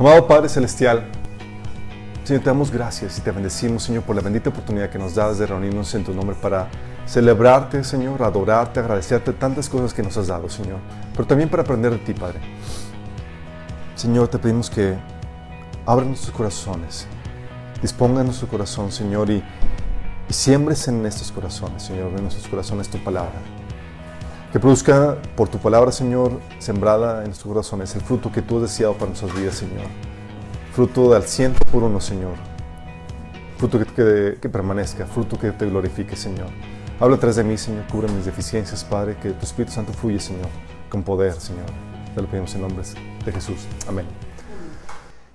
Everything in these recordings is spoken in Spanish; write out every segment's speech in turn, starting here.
Amado Padre Celestial, Señor, te damos gracias y te bendecimos, Señor, por la bendita oportunidad que nos das de reunirnos en tu nombre para celebrarte, Señor, adorarte, agradecerte tantas cosas que nos has dado, Señor, pero también para aprender de ti, Padre. Señor, te pedimos que abra nuestros corazones, disponga nuestro corazón, Señor, y, y en estos corazones, Señor, en nuestros corazones tu palabra. Que produzca por tu palabra, Señor, sembrada en nuestros corazones, el fruto que tú has deseado para nuestras vidas, Señor. Fruto del ciento por uno, Señor. Fruto que, permanezca, fruto que te glorifique, Señor. Habla atrás de mí, Señor, cubre mis deficiencias, Padre, que tu Espíritu Santo fluye, Señor, con poder, Señor. Te lo pedimos en nombre de Jesús. Amén.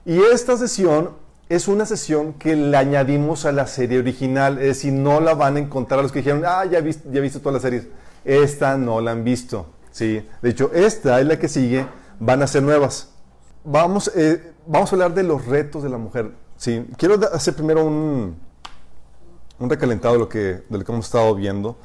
Y esta sesión es una sesión que le añadimos a la serie original, es decir, no la van a encontrar los que dijeron, ah, ya he ya he visto todas las series. Esta no la han visto, ¿sí? De hecho, esta es la que sigue, van a ser nuevas. Vamos, eh, vamos a hablar de los retos de la mujer, ¿sí? Quiero hacer primero un, un recalentado de lo, que, de lo que hemos estado viendo.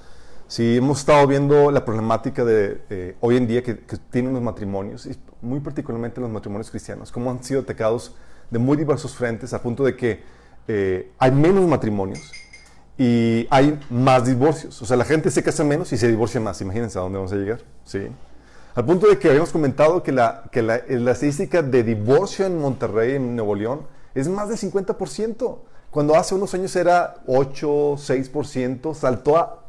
Sí, hemos estado viendo la problemática de eh, hoy en día que, que, tienen los matrimonios, y muy particularmente los matrimonios cristianos, cómo han sido atacados de muy diversos frentes, a punto de que eh, hay menos matrimonios y hay más divorcios. O sea, la gente se casa menos y se divorcia más. Imagínense a dónde vamos a llegar. ¿sí? Al punto de que habíamos comentado que la, que la, la estadística de divorcio en Monterrey, en Nuevo León, es más del 50%. Cuando hace unos años era 8, 6%, saltó a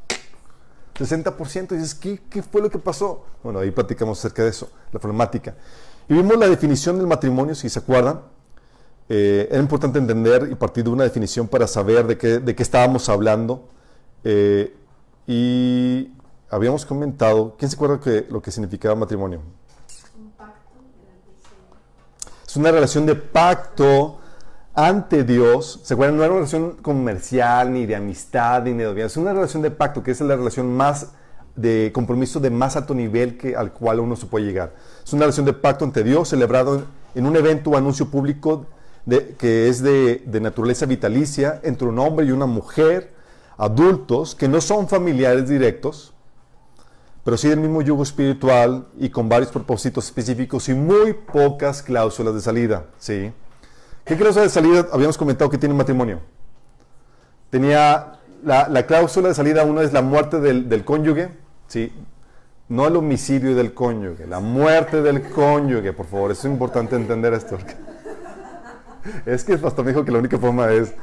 60%. Y dices, ¿qué, ¿qué, fue lo que pasó? Bueno, ahí platicamos acerca de eso, la problemática. Y vimos la definición del matrimonio, si se acuerdan. Eh, era importante entender y partir de una definición para saber de qué, de qué estábamos hablando. Eh, y habíamos comentado, ¿quién se acuerda que lo que significaba matrimonio? Es una relación de pacto ante Dios, ¿se acuerdan? No es una relación comercial, ni de amistad, ni de noviazgo. Es una relación de pacto, que es la relación más de compromiso de más alto nivel que, al cual uno se puede llegar. Es una relación de pacto ante Dios, celebrado en un evento o anuncio público que es de, de, naturaleza vitalicia entre un hombre y una mujer, adultos, que no son familiares directos, pero sí del mismo yugo espiritual y con varios propósitos específicos y muy pocas cláusulas de salida. ¿sí? ¿Qué cláusula de salida habíamos comentado que tiene un matrimonio? Tenía la, la, cláusula de salida, una es la muerte del, del, cónyuge, ¿sí? no el homicidio del cónyuge, la muerte del cónyuge, por favor, es importante entender esto. Es que el pastor me dijo que la única forma es...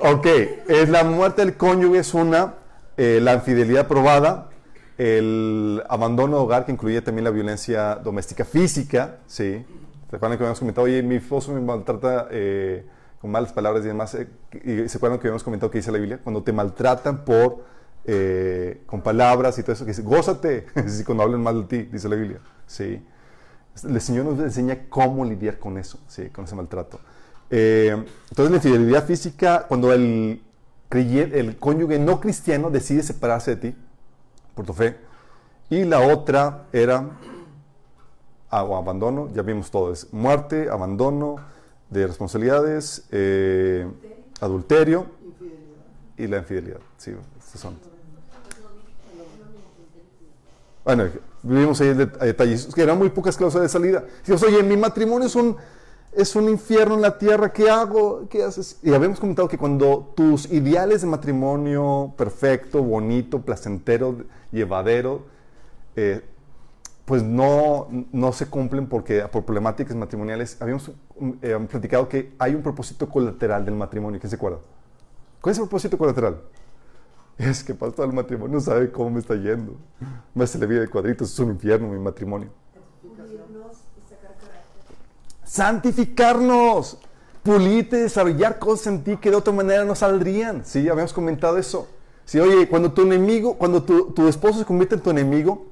ok, es la muerte del cónyuge, es una, eh, la infidelidad probada, el abandono de hogar, que incluye también la violencia doméstica física, ¿sí? ¿Se acuerdan que habíamos comentado, oye, mi esposo me maltrata eh, con malas palabras y demás? Eh, y se acuerdan que habíamos comentado que dice la Biblia, cuando te maltratan por, con palabras y todo eso, que dice, gózate, cuando hablan mal de ti, dice la Biblia. Sí. El Señor nos enseña cómo lidiar con eso, con ese maltrato. Eh, entonces, la infidelidad física, cuando el, el cónyuge no cristiano decide separarse de ti por tu fe. Y la otra era o abandono, ya vimos todo, es muerte, abandono de responsabilidades, eh, adulterio y la infidelidad. Sí, estos son. Bueno, vivimos ahí detalles, que eran muy pocas cláusulas de salida. Dijimos, oye, mi matrimonio es un, es un infierno en la tierra, ¿qué hago? ¿Qué haces? Y habíamos comentado que cuando tus ideales de matrimonio perfecto, bonito, placentero, llevadero, eh, pues no, no se cumplen porque por problemáticas matrimoniales habíamos eh, platicado que hay un propósito colateral del matrimonio. ¿Quién se acuerda? ¿Cuál es el propósito colateral? Es que pastor el matrimonio no sabe cómo me está yendo. Me hace la vida de cuadritos, es un infierno mi matrimonio. Santificarnos, pulirte, desarrollar cosas en ti que de otra manera no saldrían. Sí, habíamos comentado eso. Sí, oye, cuando tu enemigo, cuando tu, tu esposo se convierte en tu enemigo,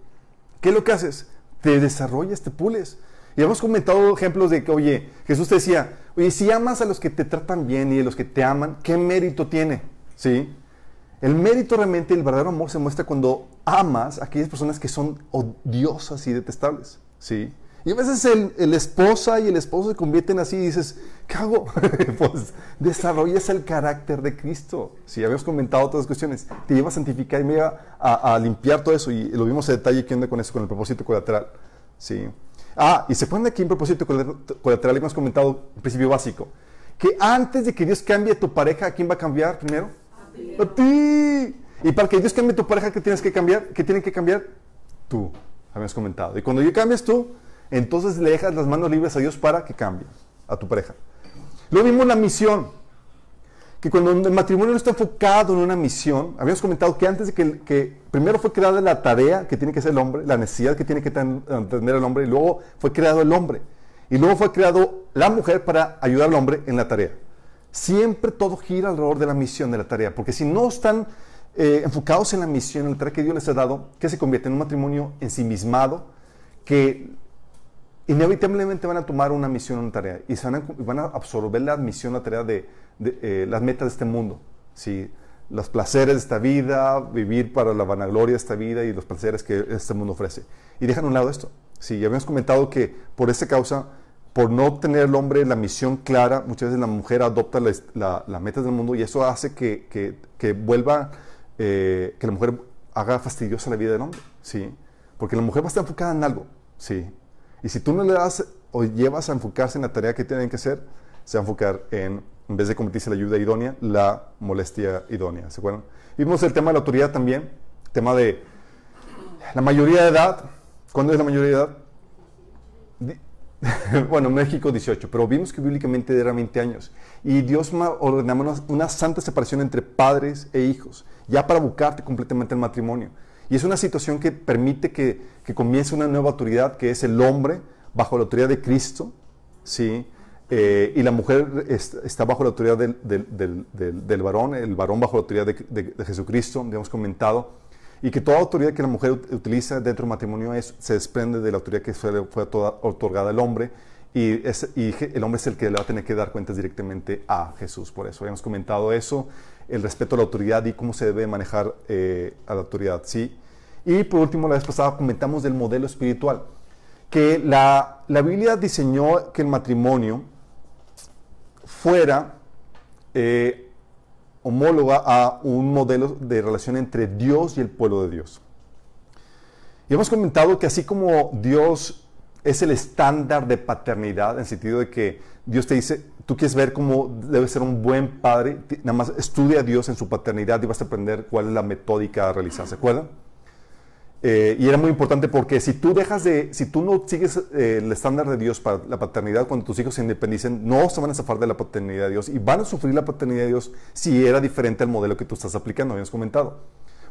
¿Qué es lo que haces? Te desarrollas, te pules. Y hemos comentado ejemplos de que, oye, Jesús te decía, oye, si amas a los que te tratan bien y a los que te aman, ¿qué mérito tiene? ¿Sí? El mérito realmente, el verdadero amor se muestra cuando amas a aquellas personas que son odiosas y detestables. ¿Sí? Y a veces el, el, esposa y el esposo se convierten así y dices, ¿qué hago? pues desarrollas el carácter de Cristo. Si sí, habíamos comentado otras cuestiones, te lleva a santificar y me lleva a, a, limpiar todo eso. Y lo vimos en detalle que onda con eso, con el propósito colateral. ¿sí? Ah, y se ponen aquí en propósito colateral que hemos comentado, un principio básico, que antes de que Dios cambie tu pareja, ¿a quién va a cambiar primero? A ti. Y para que Dios cambie tu pareja, ¿qué tienes que cambiar? ¿Qué tienen que cambiar? Tú, habíamos comentado. Y cuando yo cambies tú, entonces le dejas las manos libres a Dios para que cambie a tu pareja. Luego vimos la misión. Que cuando el matrimonio no está enfocado en una misión, habíamos comentado que antes de que, que primero fue creada la tarea que tiene que hacer el hombre, la necesidad que tiene que tener el hombre, y luego fue creado el hombre. Y luego fue creado la mujer para ayudar al hombre en la tarea. Siempre todo gira alrededor de la misión de la tarea, porque si no están eh, enfocados en la misión, en la tarea que Dios les ha dado, que se convierte en un matrimonio ensimismado, que inevitablemente van a tomar una misión, una tarea, y van, a, van a, absorber la misión, la tarea de, eh, las metas de este mundo. ¿sí? Los placeres de esta vida, vivir para la vanagloria de esta vida y los placeres que este mundo ofrece. Y dejan a un lado esto. Sí, ya habíamos comentado que por esta causa, por no tener el hombre la misión clara, muchas veces la mujer adopta las la, metas del mundo y eso hace que, que, que vuelva, eh, que la mujer haga fastidiosa la vida del hombre. ¿sí? Porque la mujer va a estar enfocada en algo. ¿sí? Y si tú no le das o llevas a enfocarse en la tarea que tienen que hacer, se va a enfocar en, en vez de convertirse en la ayuda idónea, la molestia idónea. ¿Se acuerdan? Vimos el tema de la autoridad también, tema de la mayoría de edad. ¿Cuándo es la mayoría de edad? bueno, México 18, pero vimos que bíblicamente era 20 años. Y Dios ordenó una, una, santa separación entre padres e hijos, ya para buscarte completamente el matrimonio. Y es una situación que permite que, que comience una nueva autoridad, que es el hombre bajo la autoridad de Cristo, ¿sí? Eh, y la mujer está bajo la autoridad del, del, del, del, varón, el varón bajo la autoridad de, Jesucristo, hemos comentado, y que toda autoridad que la mujer utiliza dentro del matrimonio es, se desprende de la autoridad que fue, fue otorgada al hombre, y, es, y, el hombre es el que le va a tener que dar cuentas directamente a Jesús. Por eso habíamos comentado eso, el respeto a la autoridad y cómo se debe manejar eh, a la autoridad. ¿sí? Y por último, la vez pasada comentamos del modelo espiritual, que la, la Biblia diseñó que el matrimonio fuera eh, homóloga a un modelo de relación entre Dios y el pueblo de Dios. Y hemos comentado que así como Dios es el estándar de paternidad, en el sentido de que Dios te dice, tú quieres ver cómo debe ser un buen padre, nada más estudia a Dios en su paternidad y vas a aprender cuál es la metódica a realizar, ¿se acuerdan? Eh, y era muy importante porque si tú dejas de, si tú no sigues eh, el estándar de Dios para la paternidad, cuando tus hijos se independicen, no se van a zafar de la paternidad de Dios y van a sufrir la paternidad de Dios si era diferente al modelo que tú estás aplicando, habíamos comentado.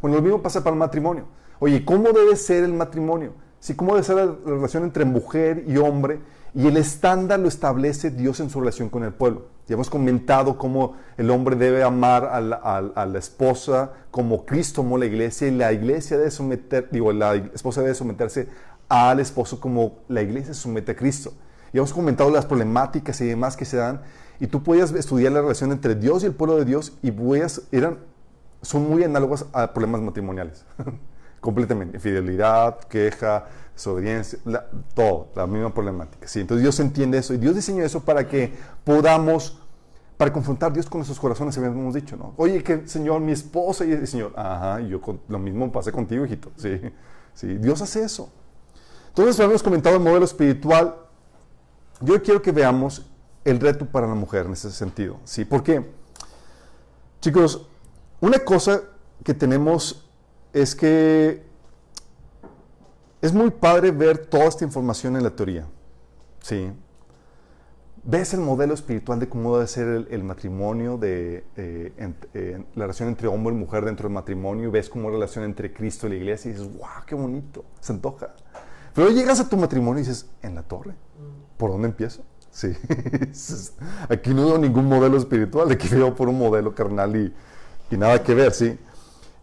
Bueno, lo mismo pasa para el matrimonio. Oye, ¿cómo debe ser el matrimonio? Sí, ¿Cómo debe ser la relación entre mujer y hombre? Y el estándar lo establece Dios en su relación con el pueblo. Ya hemos comentado cómo el hombre debe amar a la, esposa como Cristo amó la iglesia y la iglesia debe someter, digo, la esposa debe someterse al esposo como la iglesia somete a Cristo. Ya hemos comentado las problemáticas y demás que se dan y tú puedes estudiar la relación entre Dios y el pueblo de Dios y puedes, eran, son muy análogas a problemas matrimoniales. completamente. Infidelidad, queja, desobediencia, todo, la misma problemática. ¿sí? Entonces Dios entiende eso y Dios diseñó eso para que podamos, para confrontar a Dios con nuestros corazones, hemos dicho, ¿no? Oye, que Señor, mi esposa y el Señor, ajá, y yo lo mismo pasé contigo, hijito. Sí, sí, Dios hace eso. Entonces, hemos comentado el modelo espiritual. Yo quiero que veamos el reto para la mujer en ese sentido. ¿sí? ¿Por qué? Chicos, una cosa que tenemos es que es muy padre ver toda esta información en la teoría. ¿sí? Ves el modelo espiritual de cómo debe ser el, matrimonio, de eh, la relación entre hombre y mujer dentro del matrimonio, ves cómo la relación entre Cristo y la iglesia y dices, wow, qué bonito, se antoja. Pero llegas a tu matrimonio y dices, ¿en la torre? ¿Por dónde empiezo? Sí, aquí no veo ningún modelo espiritual, aquí veo por un modelo carnal y, y nada que ver, ¿sí?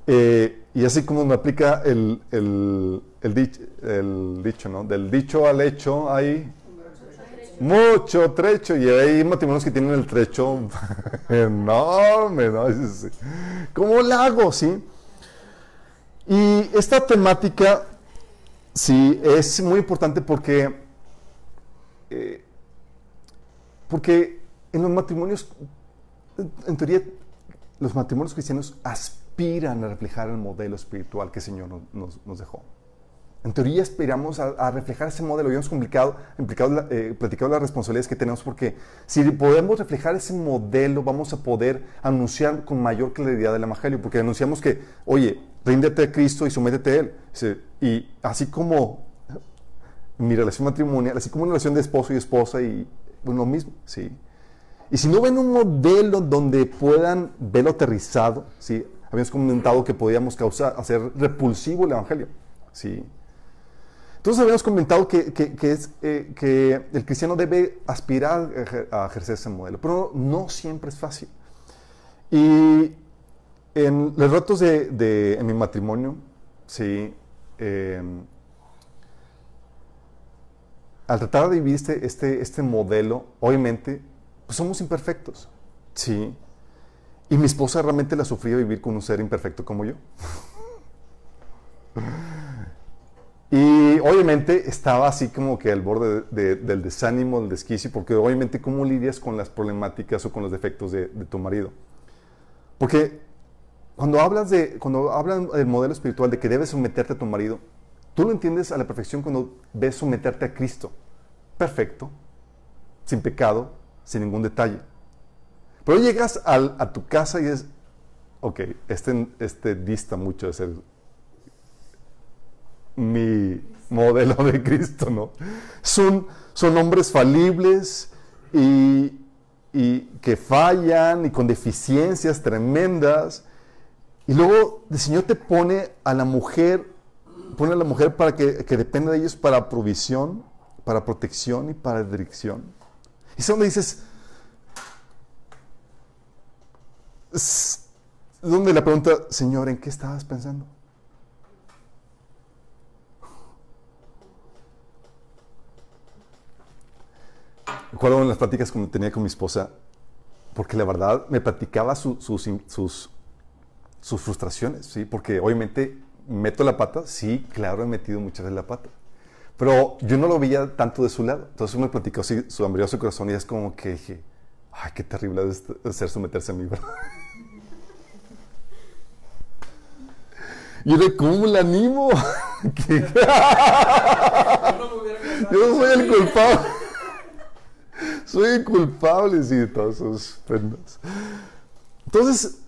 Eh, y así como me aplica el, el, dicho, ¿no? Del dicho al hecho hay mucho trecho. Y hay matrimonios que tienen el trecho enorme, ¿no? Como lago, ¿sí? Y esta temática, sí, es muy importante porque, eh, porque en los matrimonios, en teoría, los matrimonios cristianos aspiran a reflejar el modelo espiritual que el Señor nos, nos, dejó. En teoría aspiramos a, reflejar ese modelo. Ya hemos complicado, implicado, eh, platicado las responsabilidades que tenemos porque si podemos reflejar ese modelo, vamos a poder anunciar con mayor claridad el Evangelio. Porque anunciamos que, oye, ríndete a Cristo y sométete a Él. Y así como mi relación matrimonial, así como una relación de esposo y esposa, y lo mismo, ¿sí? Y si no ven un modelo donde puedan verlo aterrizado, ¿sí? Habíamos comentado que podíamos causar, hacer repulsivo el Evangelio, ¿sí? Entonces habíamos comentado que, es, eh, que el cristiano debe aspirar a ejercer ese modelo, pero no siempre es fácil. Y en los retos de, en mi matrimonio, sí, em, al tratar de vivir este, este, este modelo, obviamente, pues somos imperfectos, sí. Y mi esposa realmente la sufría vivir con un ser imperfecto como yo. Y obviamente estaba así como que al borde del desánimo, del desquicio, porque obviamente cómo lidias con las problemáticas o con los defectos de, tu marido. Porque cuando hablas de, cuando hablan del modelo espiritual de que debes someterte a tu marido, tú lo entiendes a la perfección cuando ves someterte a Cristo. Perfecto, sin pecado, sin ningún detalle. Pero llegas a tu casa y es, ok, este, este dista mucho de ser mi modelo de Cristo, ¿no? Son, son hombres falibles y, que fallan y con deficiencias tremendas. Y luego el Señor te pone a la mujer, pone a la mujer para que, que dependa de ellos para provisión, para protección y para dirección. Y es donde dices, es donde la pregunta, Señor, ¿en qué estabas pensando? Recuerdo en las pláticas que tenía con mi esposa, porque la verdad me platicaba sus, sus, sus frustraciones, ¿sí? Porque obviamente meto la pata, sí, claro, he metido muchas veces la pata. Pero yo no lo veía tanto de su lado. Entonces me platicó así, su abrió su corazón y es como que dije, ay, qué terrible es ser someterse a mí, ¿verdad? Y de ¿cómo la animo? yo soy el culpable soy culpable, sí, de todos sus prendas. Entonces,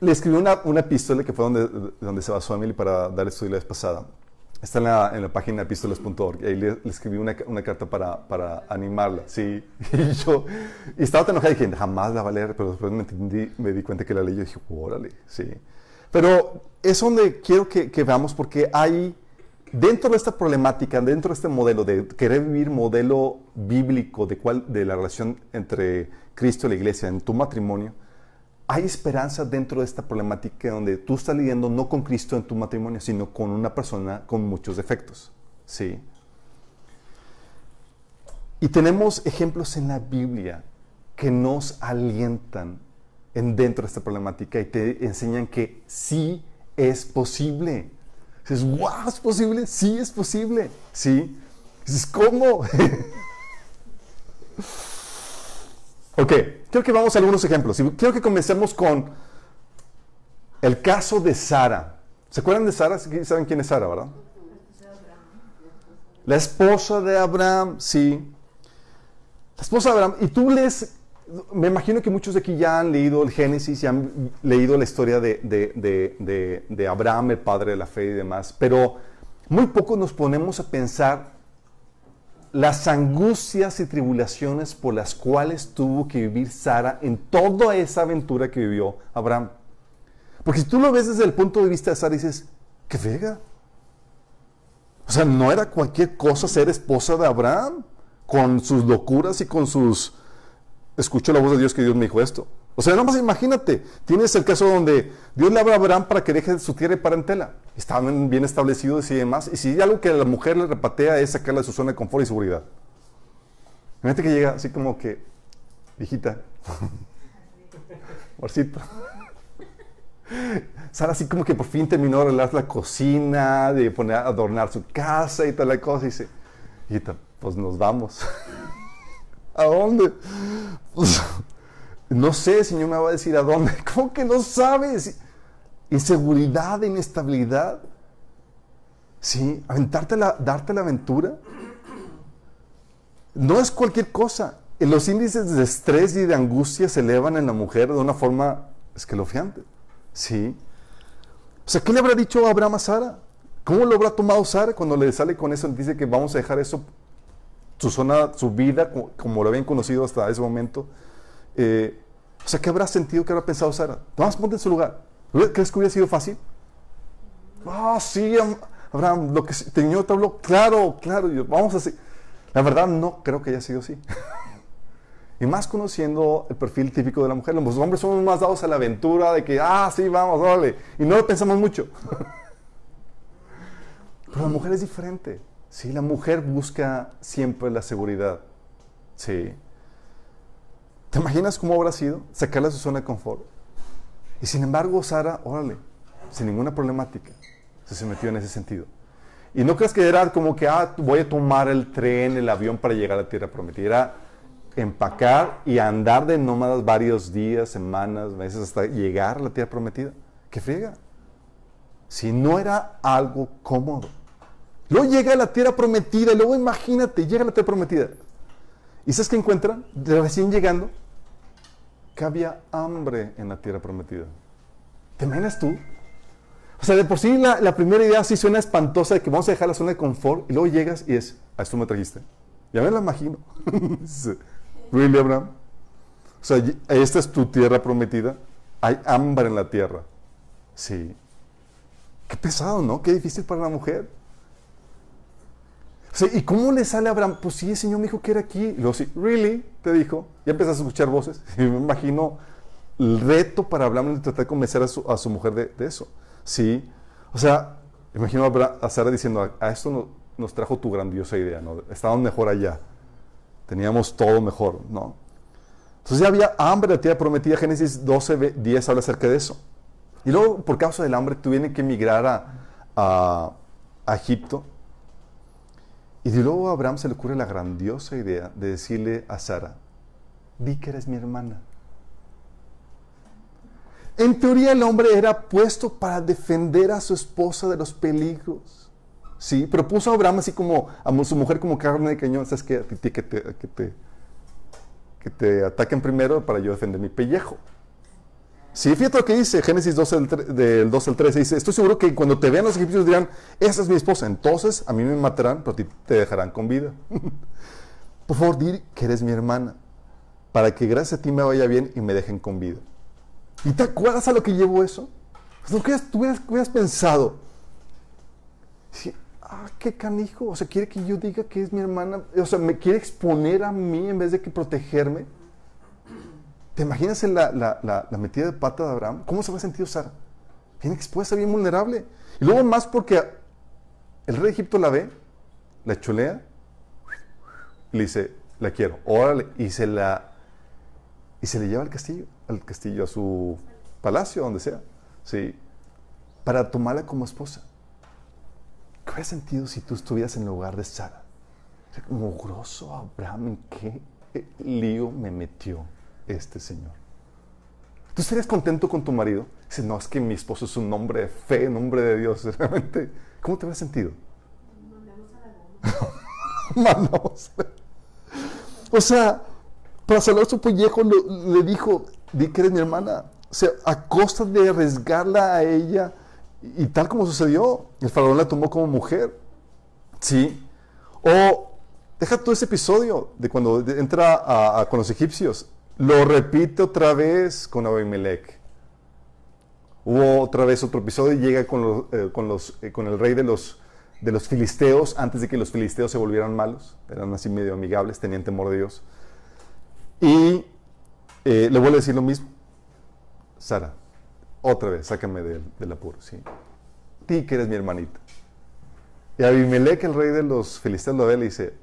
le escribí una, una que fue donde, donde se basó Emily para dar estudio la vez pasada. Está en la, en la página epístolas.org. Ahí le, escribí una, una, carta para, para animarla, sí. Y yo y estaba tan enojada y dije, jamás la va a leer, pero después me, entendí, me di cuenta que la leí y dije, órale, sí. Pero es donde quiero que, que veamos porque hay dentro de esta problemática, dentro de este modelo de querer vivir modelo bíblico de, cuál, de la relación entre Cristo y la iglesia en tu matrimonio, hay esperanza dentro de esta problemática donde tú estás lidiando no con Cristo en tu matrimonio, sino con una persona con muchos defectos. ¿sí? Y tenemos ejemplos en la Biblia que nos alientan en dentro de esta problemática y te enseñan que sí es posible. Dices, wow, ¿es posible? Sí, es posible. Sí. Dices, ¿cómo? ok, quiero que vamos a algunos ejemplos. Quiero que comencemos con el caso de Sara. ¿Se acuerdan de Sara? ¿Saben quién es Sara, verdad? La esposa de Abraham, sí. La esposa de Abraham. Y tú lees me imagino que muchos de aquí ya han leído el Génesis y han leído la historia de, Abraham, el padre de la fe y demás, pero muy poco nos ponemos a pensar las angustias y tribulaciones por las cuales tuvo que vivir Sara en toda esa aventura que vivió Abraham. Porque si tú lo ves desde el punto de vista de Sara, dices, qué vega. O sea, no era cualquier cosa ser esposa de Abraham, con sus locuras y con sus escucho la voz de Dios que Dios me dijo esto. O sea, nada más imagínate, tienes el caso donde Dios le habla a Abraham para que deje su tierra y parentela. Estaban bien establecidos y demás. Y si algo que la mujer le repatea es sacarla de su zona de confort y seguridad. Imagínate que llega así como que, viejita, morcito. Sara así como que por fin terminó de arreglar la cocina, de poner adornar su casa y toda la cosa. Y dice, hijita, pues nos vamos. ¿A dónde? Pues, no sé, Señor me va a decir a dónde. ¿Cómo que no sabes? Inseguridad, inestabilidad. Sí, aventarte la, darte la aventura. No es cualquier cosa. Los índices de estrés y de angustia se elevan en la mujer de una forma escalofriante. Sí. O sea, ¿qué le habrá dicho Abraham a Sara? ¿Cómo lo habrá tomado Sara cuando le sale con eso? Dice que vamos a dejar eso, su zona, su vida, como, lo habían conocido hasta ese momento. Eh, ¿qué habrá sentido, qué habrá pensado Sara? Vamos, ponte en su lugar. ¿Crees que hubiera sido fácil? Ah, sí, Abraham, lo que Señor te habló, claro, claro, vamos a hacer. La verdad, no creo que haya sido así. y más conociendo el perfil típico de la mujer. Los hombres somos más dados a la aventura de que, ah, sí, vamos, dale. Y no lo pensamos mucho. Pero la mujer es diferente. Sí, la mujer busca siempre la seguridad. Sí. ¿Te imaginas cómo habrá sido? Sacarla de su zona de confort. Y sin embargo, Sara, órale, sin ninguna problemática, se metió en ese sentido. Y no creas que era como que, ah, voy a tomar el tren, el avión para llegar a la tierra prometida. Era empacar y andar de nómadas varios días, semanas, meses, hasta llegar a la tierra prometida. ¿Qué friega? Si no era algo cómodo. Luego llega a la tierra prometida, y luego imagínate, llega a la tierra prometida. ¿Y sabes qué encuentran? recién llegando, que había hambre en la tierra prometida. ¿Te imaginas tú? O sea, de por sí la, primera idea sí suena espantosa de que vamos a dejar la zona de confort y luego llegas y es, a esto me trajiste. Ya me lo imagino. ¿Really, Abraham? O sea, esta es tu tierra prometida. Hay hambre en la tierra. Sí. Qué pesado, ¿no? Qué difícil para la mujer. ¿Y cómo le sale a Abraham? Pues sí, el Señor me dijo que era aquí. Y luego sí, ¿really? Te dijo. Ya empezaste a escuchar voces. Y me imagino el reto para Abraham de tratar de convencer a su, mujer de, eso. Sí. O sea, imagino a Sara diciendo, a, esto nos trajo tu grandiosa idea, ¿no? Estábamos mejor allá. Teníamos todo mejor, ¿no? Entonces ya había hambre la tierra prometida. Génesis 12, 10 habla acerca de eso. Y luego, por causa del hambre, tuvieron que emigrar a Egipto. Y de luego a Abraham se le ocurre la grandiosa idea de decirle a Sara, di que eres mi hermana. En teoría el hombre era puesto para defender a su esposa de los peligros. Sí, pero puso a Abraham así como a su mujer como carne de cañón. ¿Sabes qué? Que te, que te, que te ataquen primero para yo defender mi pellejo. Sí, fíjate lo que dice Génesis 12, del 2 al 13. Dice, estoy seguro que cuando te vean los egipcios dirán, esa es mi esposa. Entonces a mí me matarán, pero a ti te dejarán con vida. Por favor, di que eres mi hermana, para que gracias a ti me vaya bien y me dejen con vida. ¿Y te acuerdas a lo que llevó eso? Lo que tú hubieras, pensado. Sí, ah, qué canijo. O sea, quiere que yo diga que es mi hermana. O sea, me quiere exponer a mí en vez de que protegerme. ¿Te imaginas la, la, la, metida de pata de Abraham? ¿Cómo se va a sentir Sara? Bien expuesta, bien vulnerable. Y luego más porque el rey de Egipto la ve, la chulea, y le dice, la quiero, órale, y se la y se le lleva al castillo, al castillo, a su palacio, donde sea, sí, para tomarla como esposa. ¿Qué hubiera sentido si tú estuvieras en el lugar de Sara? Como grosso Abraham, ¿en qué lío me metió? Este Señor. ¿Tú estarías contento con tu marido? Dice, no, es que mi esposo es un hombre de fe, un hombre de Dios. Realmente, ¿cómo te habrías sentido? Mandamos O sea, para salvar su pellejo le dijo, di que eres mi hermana. O sea, a costa de arriesgarla a ella, y tal como sucedió, el faraón la tomó como mujer. Sí. O deja todo ese episodio de cuando entra con los egipcios. Lo repite otra vez con Abimelech. Hubo otra vez otro episodio y llega con, los, eh, con, los, eh, con el rey de los, de los filisteos antes de que los filisteos se volvieran malos. Eran así medio amigables, tenían temor de Dios. Y eh, le vuelve a decir lo mismo. Sara, otra vez, sácame del, del apuro. ¿sí? Ti que eres mi hermanita. Y Abimelech, el rey de los filisteos, lo ve y le dice,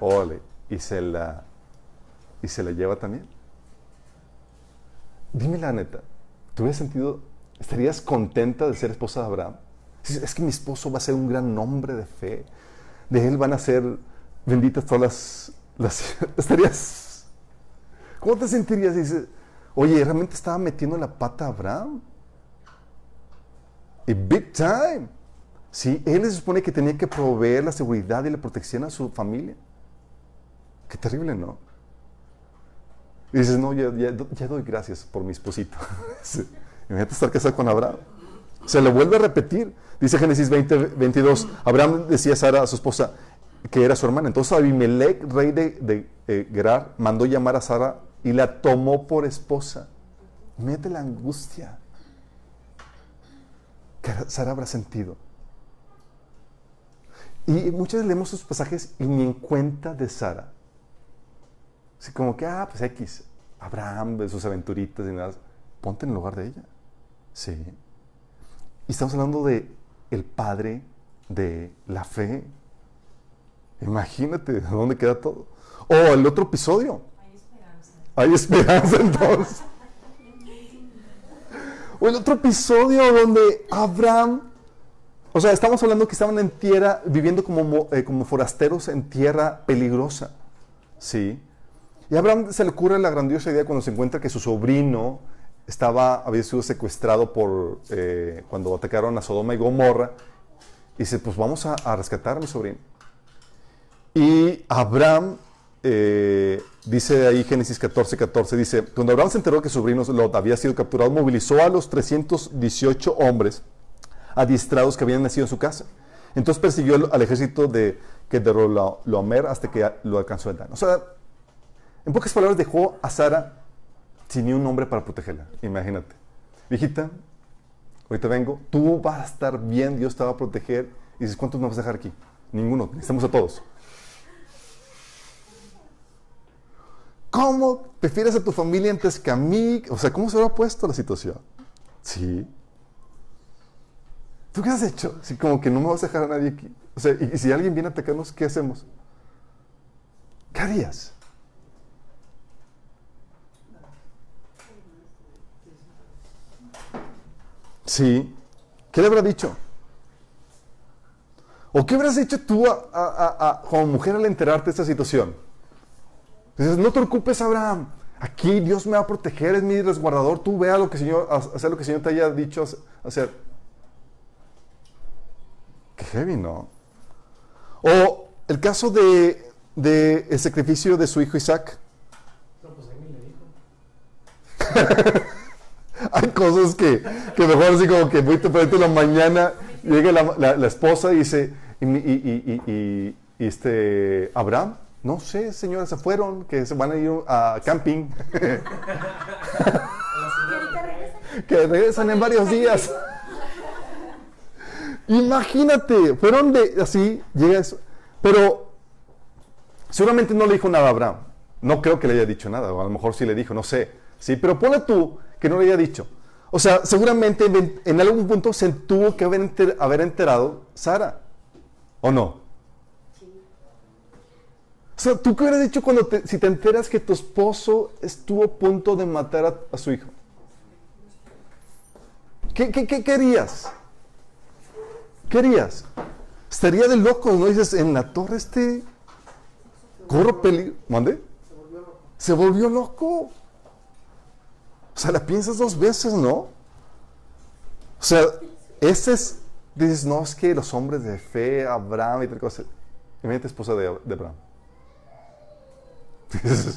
ole, y se la y se la lleva también. Dime la neta, ¿tú hubieras sentido, estarías contenta de ser esposa de Abraham? Es que mi esposo va a ser un gran hombre de fe. De él van a ser benditas todas las... estarías... ¿Cómo te sentirías? Oye, ¿realmente estaba metiendo la pata a Abraham? Y big time. Sí, él se supone que tenía que proveer la seguridad y la protección a su familia. Qué terrible, ¿no? Y dices, no, ya, ya, doy gracias por mi esposito. Imagínate estar casado con Abraham. Se le vuelve a repetir. Dice Génesis 20, 22. Abraham decía a Sara, a su esposa, que era su hermana. Entonces Abimelech, rey de, eh, Gerar, mandó llamar a Sara y la tomó por esposa. Mete la angustia que Sara habrá sentido. Y muchas veces leemos sus pasajes y ni en cuenta de Sara. Así como que, ah, pues X, Abraham, de sus aventuritas y nada. Ponte en el lugar de ella. Sí. Y estamos hablando de el padre de la fe. Imagínate de dónde queda todo. O el otro episodio. Hay esperanza. Hay esperanza entonces. o el otro episodio donde Abraham, o sea, estamos hablando que estaban en tierra, viviendo como, eh, como forasteros en tierra peligrosa. Sí. Y Abraham se le ocurre la grandiosa idea cuando se encuentra que su sobrino estaba, había sido secuestrado por eh, cuando atacaron a Sodoma y Gomorra. Y dice, pues vamos a, rescatar a mi sobrino. Y Abraham, eh, dice ahí Génesis 14, 14, dice, cuando Abraham se enteró que su sobrino Lot había sido capturado, movilizó a los 318 hombres adiestrados que habían nacido en su casa. Entonces persiguió al ejército de que derrotó Loamer hasta que lo alcanzó el daño. O sea, en pocas palabras dejó a Sara sin ni un hombre para protegerla. Imagínate. Viejita, ahorita vengo, tú vas a estar bien, Dios te va a proteger. Y dices, ¿cuántos nos vas a dejar aquí? Ninguno, necesitamos a todos. ¿Cómo prefieres a tu familia antes que a mí? O sea, ¿cómo se habrá puesto la situación? Sí. ¿Tú qué has hecho? Así como que no me vas a dejar a nadie aquí. O sea, y, y si alguien viene a atacarnos, ¿qué hacemos? ¿Qué harías? Sí. ¿Qué le habrá dicho? ¿O qué habrás dicho tú a, como mujer al enterarte de esta situación? Dices, no te preocupes, Abraham. Aquí Dios me va a proteger, es mi resguardador. Tú vea lo que el Señor, hacer lo que el Señor te haya dicho hacer. Qué heavy, ¿no? O el caso de, de el sacrificio de su hijo Isaac. No, pues a mí le dijo. Hay cosas que, que, mejor así como que muy temprano en la mañana llega la, la, esposa y dice, y, y, y, y, este, Abraham, no sé, señora, se fueron, que se van a ir a camping. que regresan en varios días. Imagínate, fueron de así, llega eso. Pero seguramente no le dijo nada a Abraham. No creo que le haya dicho nada, o a lo mejor sí le dijo, no sé. Sí, pero ponle tú que no le haya dicho. O sea, seguramente en, algún punto se tuvo que haber, enterado Sara. ¿O no? O sea, ¿tú qué hubieras dicho cuando si te enteras que tu esposo estuvo a punto de matar a, su hijo? ¿Qué, qué, qué querías? ¿Qué harías? Estaría de loco, ¿no? Dices, en la torre este corro peligro. ¿Mande? Se volvió loco. O sea, la piensas dos veces, ¿no? O sea, ese es, dices, no, es que los hombres de fe, Abraham y tal cosa. Imagínate esposa de, Abraham.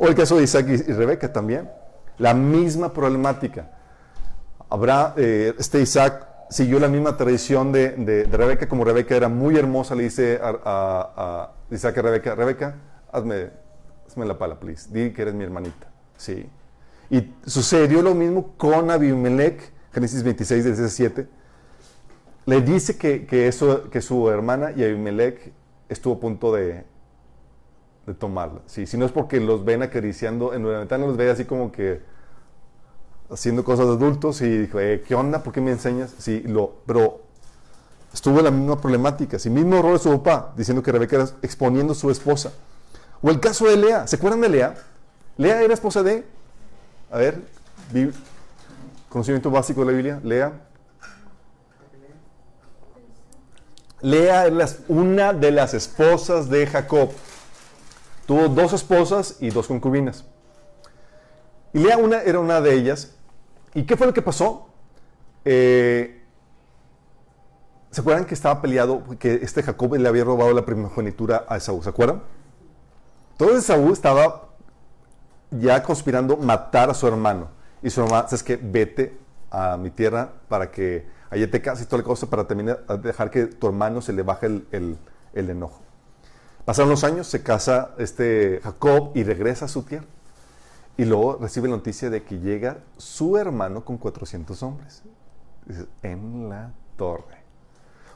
o el caso de Isaac y, Rebeca también. La misma problemática. Abraham, eh, este Isaac siguió la misma tradición de, de, Rebeca, como Rebeca era muy hermosa, le dice a, a, a Isaac a Rebeca, Rebeca, hazme hazme la pala, please, di que eres mi hermanita. Sí. Y sucedió lo mismo con Abimelech, Génesis 26, 17. Le dice que, que, eso, que su hermana y Abimelech estuvo a punto de, de tomarla. ¿sí? Si no es porque los ven acariciando, en la ventana los ve así como que haciendo cosas de adultos y dijo, eh, ¿qué onda? ¿Por qué me enseñas? Sí, lo, pero estuvo la misma problemática. Sí, mismo error de su papá, diciendo que Rebeca era exponiendo a su esposa. O el caso de Lea. ¿Se acuerdan de Lea? Lea era esposa de. A ver, conocimiento básico de la Biblia. Lea. Lea es una de las esposas de Jacob. Tuvo dos esposas y dos concubinas. Y Lea una, era una de ellas. ¿Y qué fue lo que pasó? Eh, ¿Se acuerdan que estaba peleado, que este Jacob le había robado la primogenitura a Esaú? ¿Se acuerdan? Entonces Esaú estaba ya conspirando matar a su hermano. Y su hermano, ¿sabes qué? Vete a mi tierra para que allá te cases y toda la cosa para terminar, dejar que tu hermano se le baje el, el enojo. Pasaron los años, se casa este Jacob y regresa a su tierra. Y luego recibe la noticia de que llega su hermano con 400 hombres. en la torre.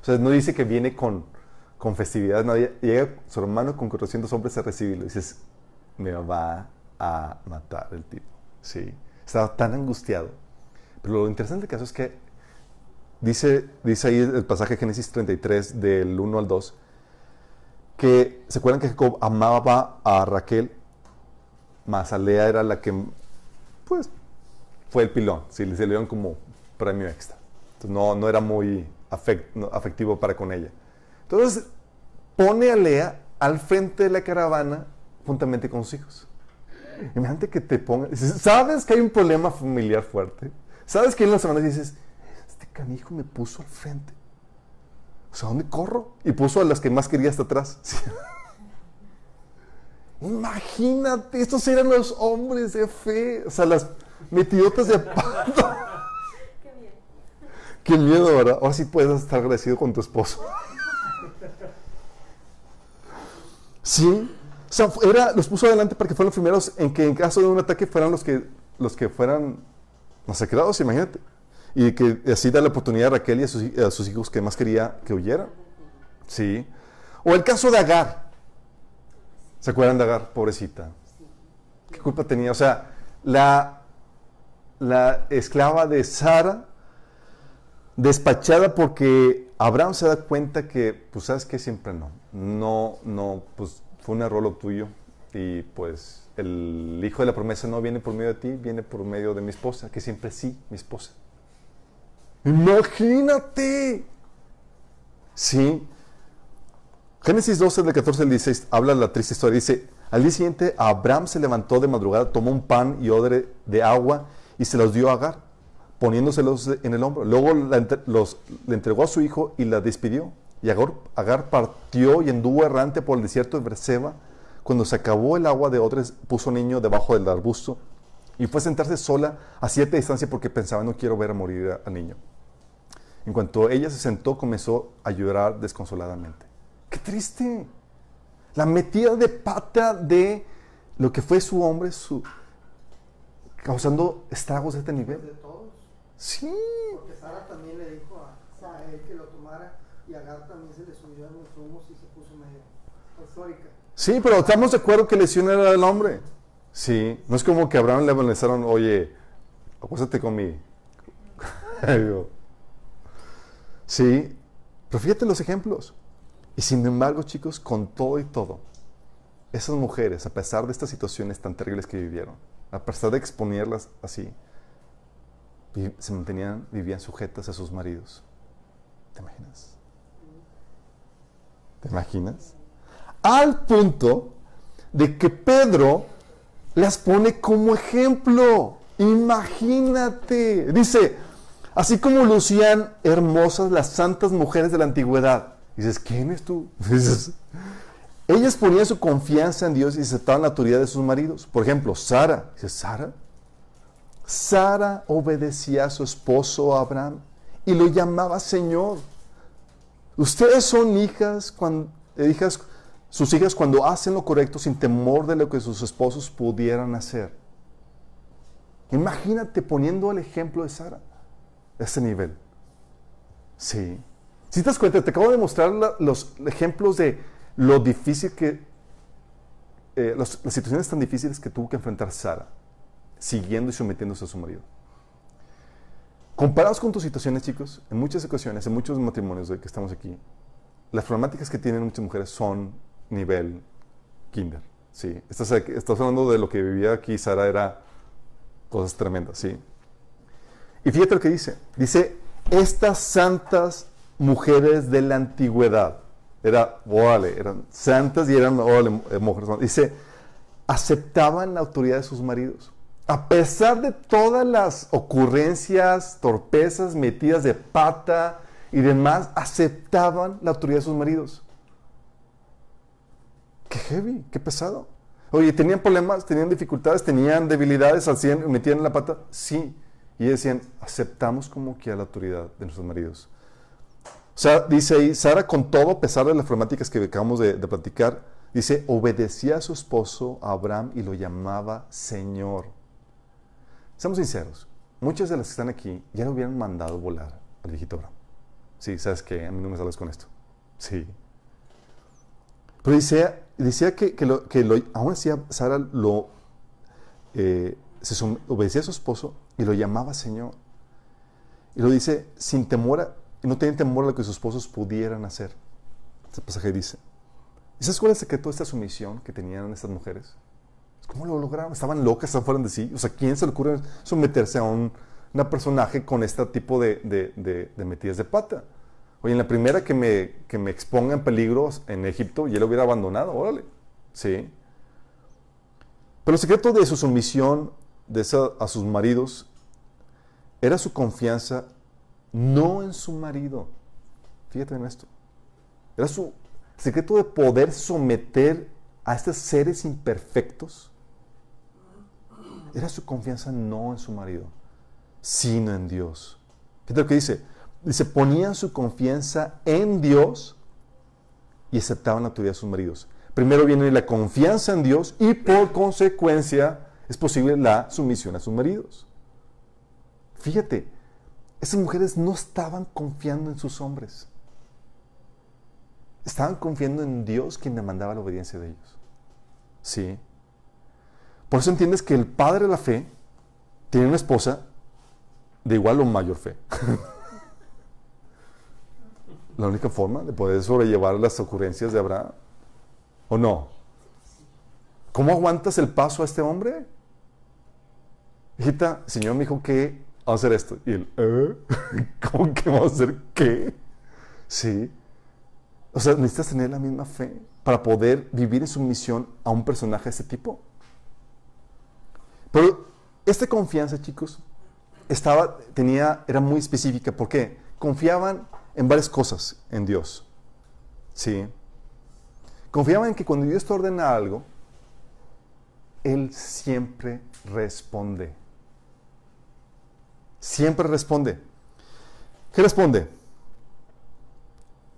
O sea, no dice que viene con, con festividad, no, llega su hermano con 400 hombres a recibirlo. Y dices, me va a matar el tipo. Sí, estaba tan angustiado. Pero lo interesante del caso es que dice, dice ahí el pasaje Génesis 33 del 1 al 2, que se acuerdan que Jacob amaba a Raquel más a Lea era la que, pues, fue el pilón, si le dieron como premio extra. No, no era muy afectivo para con ella. Entonces, pone a Lea al frente de la caravana juntamente con sus hijos. Imagínate que te ponga, sabes que hay un problema familiar fuerte, sabes que en la semana dices, este canijo me puso al frente. O sea, ¿dónde corro? Y puso a las que más quería hasta atrás. Imagínate, estos eran los hombres de fe, o sea, las metidotas de pato. Qué miedo. Qué miedo, ¿verdad? Ahora sí puedes estar agradecido con tu esposo. Sí, o sea, era, los puso adelante para que fueran los primeros en que en caso de un ataque fueran los que, los que fueran masacrados, imagínate. Y que así da la oportunidad a Raquel y a sus, hijos que más quería que huyeran. Sí. O el caso de Agar. ¿Se acuerdan de Agar? Pobrecita. ¿Qué culpa tenía? O sea, la, la esclava de Sara, despachada porque Abraham se da cuenta que, pues, ¿sabes qué? Siempre no. No, no, pues, fue un error lo tuyo. Y, pues, el hijo de la promesa no viene por medio de ti, viene por medio de mi esposa, que siempre sí, mi esposa. Imagínate. Sí. Génesis 12, del 14 al 16, habla la triste historia. Dice, al día siguiente Abraham se levantó de madrugada, tomó un pan y odre de agua y se los dio a Agar, poniéndoselos en el hombro. Luego los, le entregó a su hijo y la despidió. Y Agar, Agar, partió y anduvo errante por el desierto de Berseba. Cuando se acabó el agua de odres, puso niño debajo del arbusto y fue a sentarse sola a cierta distancia porque pensaba, no quiero ver a morir al niño. En cuanto ella se sentó, comenzó a llorar desconsoladamente. Qué triste. La metida de pata de lo que fue su hombre, su, causando estragos de este nivel. De todos. Sí. Porque Sara también le dijo y también se le subió a los humos y se puso medio eufórica. Sí, pero estamos de acuerdo que lesión era del hombre. Sí, no es como que Abraham le amonestaron, oye, acuéstate con mi. sí, pero fíjate los ejemplos. Y sin embargo, chicos, con todo y todo, esas mujeres, a pesar de estas situaciones tan terribles que vivieron, a pesar de exponerlas así, se mantenían, vivían sujetas a sus maridos. ¿Te imaginas? ¿Te imaginas? Al punto de que Pedro las pone como ejemplo. Imagínate. Dice, así como lucían hermosas las santas mujeres de la antigüedad, dices, ¿quién es tú? ellas ponían su confianza en Dios y aceptaban la autoridad de sus maridos. Por ejemplo, Sara. Dice, ¿Sara? Sara obedecía a su esposo Abraham y lo llamaba Señor. Ustedes son hijas, cuando, hijas, sus hijas cuando hacen lo correcto sin temor de lo que sus esposos pudieran hacer. Imagínate poniendo el ejemplo de Sara a ese nivel. Sí. Si te das cuenta, te acabo de mostrar los ejemplos de lo difícil que, eh, las situaciones tan difíciles que tuvo que enfrentar Sara, siguiendo y sometiéndose a su marido. Comparados con tus situaciones, chicos, en muchas ocasiones, en muchos matrimonios de que estamos aquí, las problemáticas que tienen muchas mujeres son nivel kinder. Sí, estás, estás hablando de lo que vivía aquí Sara, era cosas tremendas, sí. Y fíjate lo que dice. Dice, estas santas mujeres de la antigüedad. Era, órale, eran santas y eran, órale, eh, mujeres. Dice, aceptaban la autoridad de sus maridos. A pesar de todas las ocurrencias, torpezas, metidas de pata y demás aceptaban la autoridad de sus maridos. Qué heavy, qué pesado. Oye, ¿tenían problemas? ¿Tenían dificultades? ¿Tenían debilidades? ¿Hacían, ¿Metían la pata? Sí. Y decían, aceptamos como que a la autoridad de nuestros maridos. O sea, dice ahí, Sara con todo, a pesar de las problemáticas que acabamos de, de platicar, dice, obedecía a su esposo Abraham y lo llamaba Señor. Seamos sinceros, muchas de las que están aquí ya lo hubieran mandado volar al Abraham. Sí, ¿sabes qué? A mí no me sales con esto. Sí. Pero decía, decía que, que, lo, que lo, aún así Sara lo, eh, se obedecía a su esposo y lo llamaba Señor. Y lo dice sin temor, a, no tenía temor a lo que sus esposos pudieran hacer. Este pasaje dice. ¿Y sabes cuál es el secreto de esta sumisión que tenían estas mujeres? ¿Cómo lo lograron? Estaban locas, estaban fuera de sí. O sea, ¿quién se le ocurre someterse a un una personaje con este tipo de, de, de, metidas de pata? Oye, en la primera que me, que me exponga en peligro en Egipto, y él lo hubiera abandonado, órale. Sí. Pero el secreto de su sumisión de a sus maridos era su confianza no en su marido. Fíjate en esto. Era su secreto de poder someter a estos seres imperfectos. Era su confianza no en su marido, sino en Dios. Fíjate lo que dice. Dice, ponían su confianza en Dios y aceptaban la autoridad de sus maridos. Primero viene la confianza en Dios y por consecuencia es posible la sumisión a sus maridos. Fíjate, esas mujeres no estaban confiando en sus hombres. Estaban confiando en Dios quien demandaba la obediencia de ellos. Sí. Por eso entiendes que el padre de la fe tiene una esposa de igual o mayor fe. la única forma de poder sobrellevar las ocurrencias de Abraham. ¿O no? ¿Cómo aguantas el paso a este hombre? Hijita, Señor me dijo que vamos a hacer esto. Y él, ¿eh? ¿Cómo que vamos a hacer qué? Sí. O sea, necesitas tener la misma fe para poder vivir en sumisión a un personaje de este tipo. Pero esta confianza, chicos, estaba, tenía, era muy específica. ¿Por qué? Confiaban en varias cosas en Dios. Sí. Confiaban en que cuando Dios te ordena algo, Él siempre responde. Siempre responde. ¿Qué responde?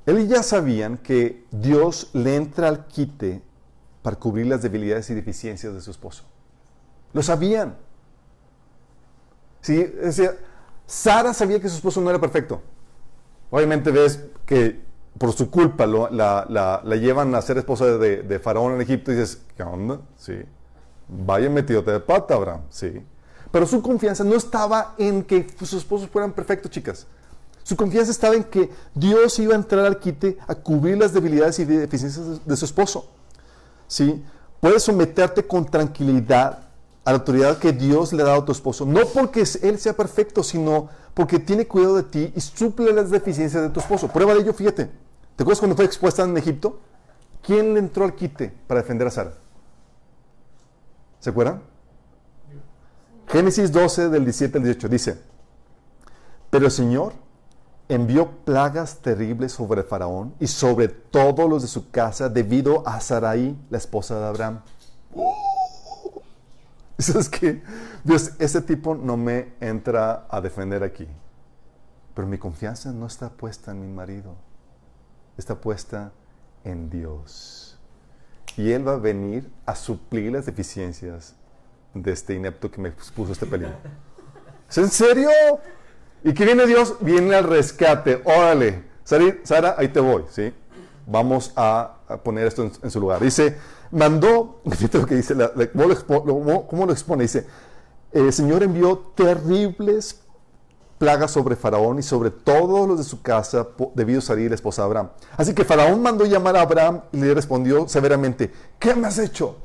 Él ya sabían que Dios le entra al quite para cubrir las debilidades y deficiencias de su esposo. Lo sabían. Sí, decía, Sara sabía que su esposo no era perfecto. Obviamente ves que por su culpa la, la, llevan a ser esposa de, de, Faraón en Egipto y dices, ¿qué onda? Sí. Vaya metidote de pata, Abraham. Sí. Pero su confianza no estaba en que sus esposos fueran perfectos, chicas. Su confianza estaba en que Dios iba a entrar al quite a cubrir las debilidades y deficiencias de su esposo. ¿Sí? Puedes someterte con tranquilidad a la autoridad que Dios le ha dado a tu esposo, no porque él sea perfecto, sino porque tiene cuidado de ti y suple las deficiencias de tu esposo. Prueba de ello, fíjate. ¿Te acuerdas cuando fue expuesta en Egipto? ¿Quién le entró al quite para defender a Sara? ¿Se acuerdan? Génesis 12 del 17 al 18 dice, pero el Señor envió plagas terribles sobre Faraón y sobre todos los de su casa debido a Sarai, la esposa de Abraham. ¿Sabes qué? Dios, ese tipo no me entra a defender aquí. Pero mi confianza no está puesta en mi marido. Está puesta en Dios. Y Él va a venir a suplir las deficiencias de este inepto que me puso este peligro. ¿Es en serio? ¿Y qué viene Dios? Viene al rescate. Órale, Sara, ahí te voy, ¿sí? Vamos a, poner esto en, su lugar. Dice, mandó, fíjate lo que dice, ¿cómo, lo expone? Dice, el Señor envió terribles plagas sobre Faraón y sobre todos los de su casa debido salir la esposa de Abraham. Así que Faraón mandó llamar a Abraham y le respondió severamente, ¿qué me has hecho?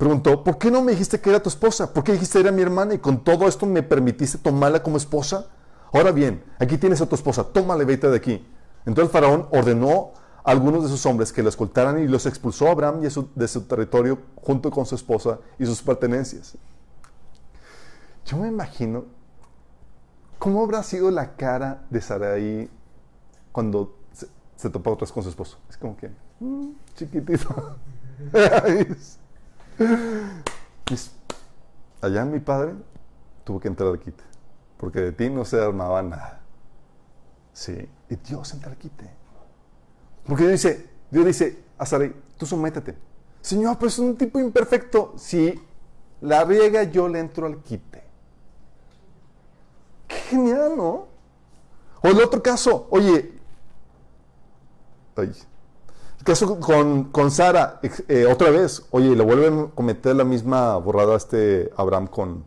preguntó, ¿por qué no me dijiste que era tu esposa? ¿Por qué dijiste que era mi hermana y con todo esto me permitiste tomarla como esposa? Ahora bien, aquí tienes a tu esposa, tómala y vete de aquí. Entonces el faraón ordenó algunos de sus hombres que la escoltaran y los expulsó Abraham de su territorio junto con su esposa y sus pertenencias. Yo me imagino ¿Cómo habrá sido la cara de Sarai cuando se, se topa otra vez con su esposo? Es como que, mm, chiquitito. Allá mi padre tuvo que entrar al quite, porque de ti no se armaba nada. Sí, y Dios entra al quite. Porque Dios dice, Dios dice a Sarai, tú sométete. Señor, pues es un tipo imperfecto. Si la riega, yo le entro al quite. Qué genial, ¿no? O el otro caso, oye, el caso con, con Sara, eh, otra vez, oye, le vuelven a cometer la misma borrada a este Abraham con,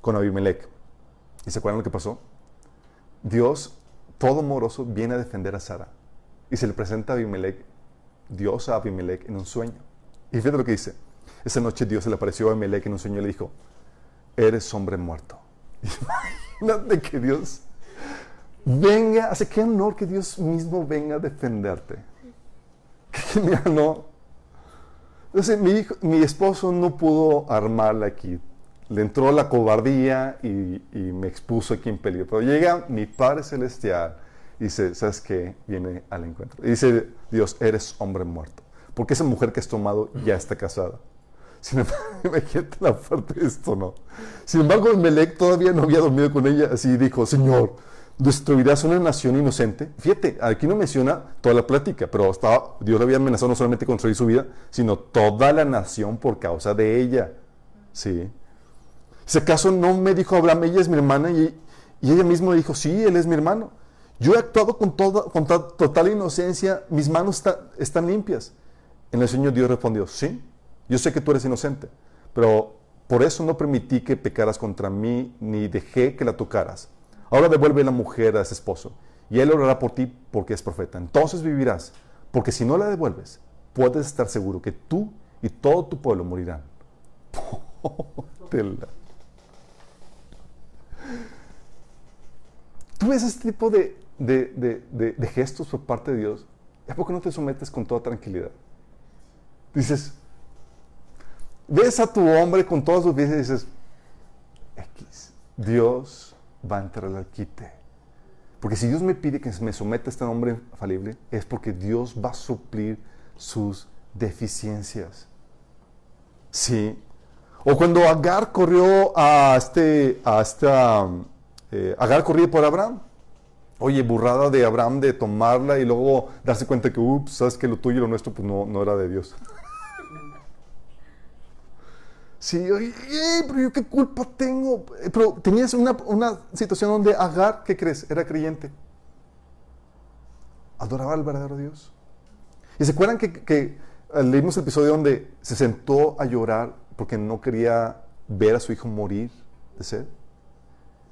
con Abimelech. ¿Y se acuerdan lo que pasó? Dios, todo amoroso, viene a defender a Sara. Y se le presenta a Abimelech, Dios a Abimelech en un sueño. Y fíjate lo que dice. Esa noche Dios se le apareció a Abimelech en un sueño y le dijo, eres hombre muerto. Imagínate que Dios venga, hace qué honor que Dios mismo venga a defenderte. Qué genial, ¿no? Entonces, mi, hijo- mi esposo no pudo armarla aquí. Le entró la cobardía y, y me expuso aquí en peligro. Pero llega mi Padre Celestial y dice, ¿sabes qué? Viene al encuentro. Y dice, Dios, eres hombre muerto. Porque esa mujer que has tomado ya está casada. Sin embargo, imagínate la parte de esto, ¿no? Sin embargo, Melec todavía no había dormido con ella, así dijo, Señor, ¿destruirás una nación inocente? Fíjate, aquí no menciona toda la plática, pero estaba, Dios le había amenazado no solamente con su vida, sino toda la nación por causa de ella. ¿Sí? ¿Ese caso no me dijo Abraham, ella es mi hermana? Y, y ella misma dijo, sí, él es mi hermano. Yo he actuado con, toda, con ta- total inocencia, mis manos está- están limpias. En el Señor Dios respondió, sí, yo sé que tú eres inocente, pero por eso no permití que pecaras contra mí, ni dejé que la tocaras. Ahora devuelve la mujer a ese esposo, y él orará por ti porque es profeta. Entonces vivirás, porque si no la devuelves, puedes estar seguro que tú y todo tu pueblo morirán. Tú ves este tipo de, de- de- de- de gestos por parte de Dios. ¿Y a poco no te sometes con toda tranquilidad? Dices, ves a tu hombre con todas sus vidas y dices, X, Dios va a entrar al quite. Porque si Dios me pide que me someta a este hombre falible, es porque Dios va a suplir sus deficiencias. Sí. O cuando Agar corrió a este, a esta, eh, Agar corría por Abraham. Oye, burrada de Abraham de tomarla y luego darse cuenta que, ups, sabes que lo tuyo y lo nuestro pues no, no era de Dios. Sí, oye, pero yo qué culpa tengo. Eh, Pero tenías una, una situación donde Agar, ¿qué crees? Era creyente. Adoraba al verdadero Dios. ¿Y se acuerdan que, que, eh, leímos el episodio donde se sentó a llorar porque no quería ver a su hijo morir de sed?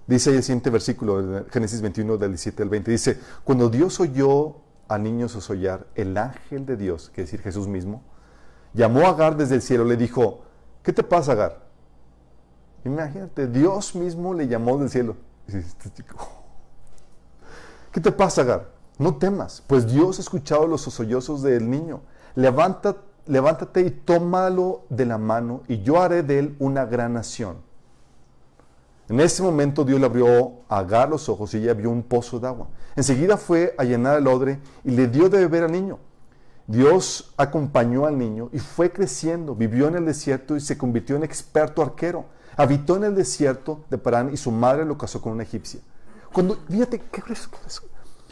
Dice ahí el siguiente versículo, Génesis 21, del 17 al 20. Dice, cuando Dios oyó a niños sosollar, el ángel de Dios, que es decir, Jesús mismo, llamó a Agar desde el cielo, le dijo, ¿qué te pasa, Agar? Imagínate, Dios mismo le llamó del cielo. "Este chico, ¿Qué te pasa, Agar? No temas, pues Dios ha escuchado los sollozos del niño. Levántate y tómalo de la mano, y yo haré de él una gran nación. En ese momento Dios le abrió a Agar los ojos y ella vio un pozo de agua. Enseguida fue a llenar el odre y le dio de beber al niño. Dios acompañó al niño y fue creciendo, vivió en el desierto y se convirtió en experto arquero. Habitó en el desierto de Parán y su madre lo casó con una egipcia. Cuando, fíjate, ¿qué?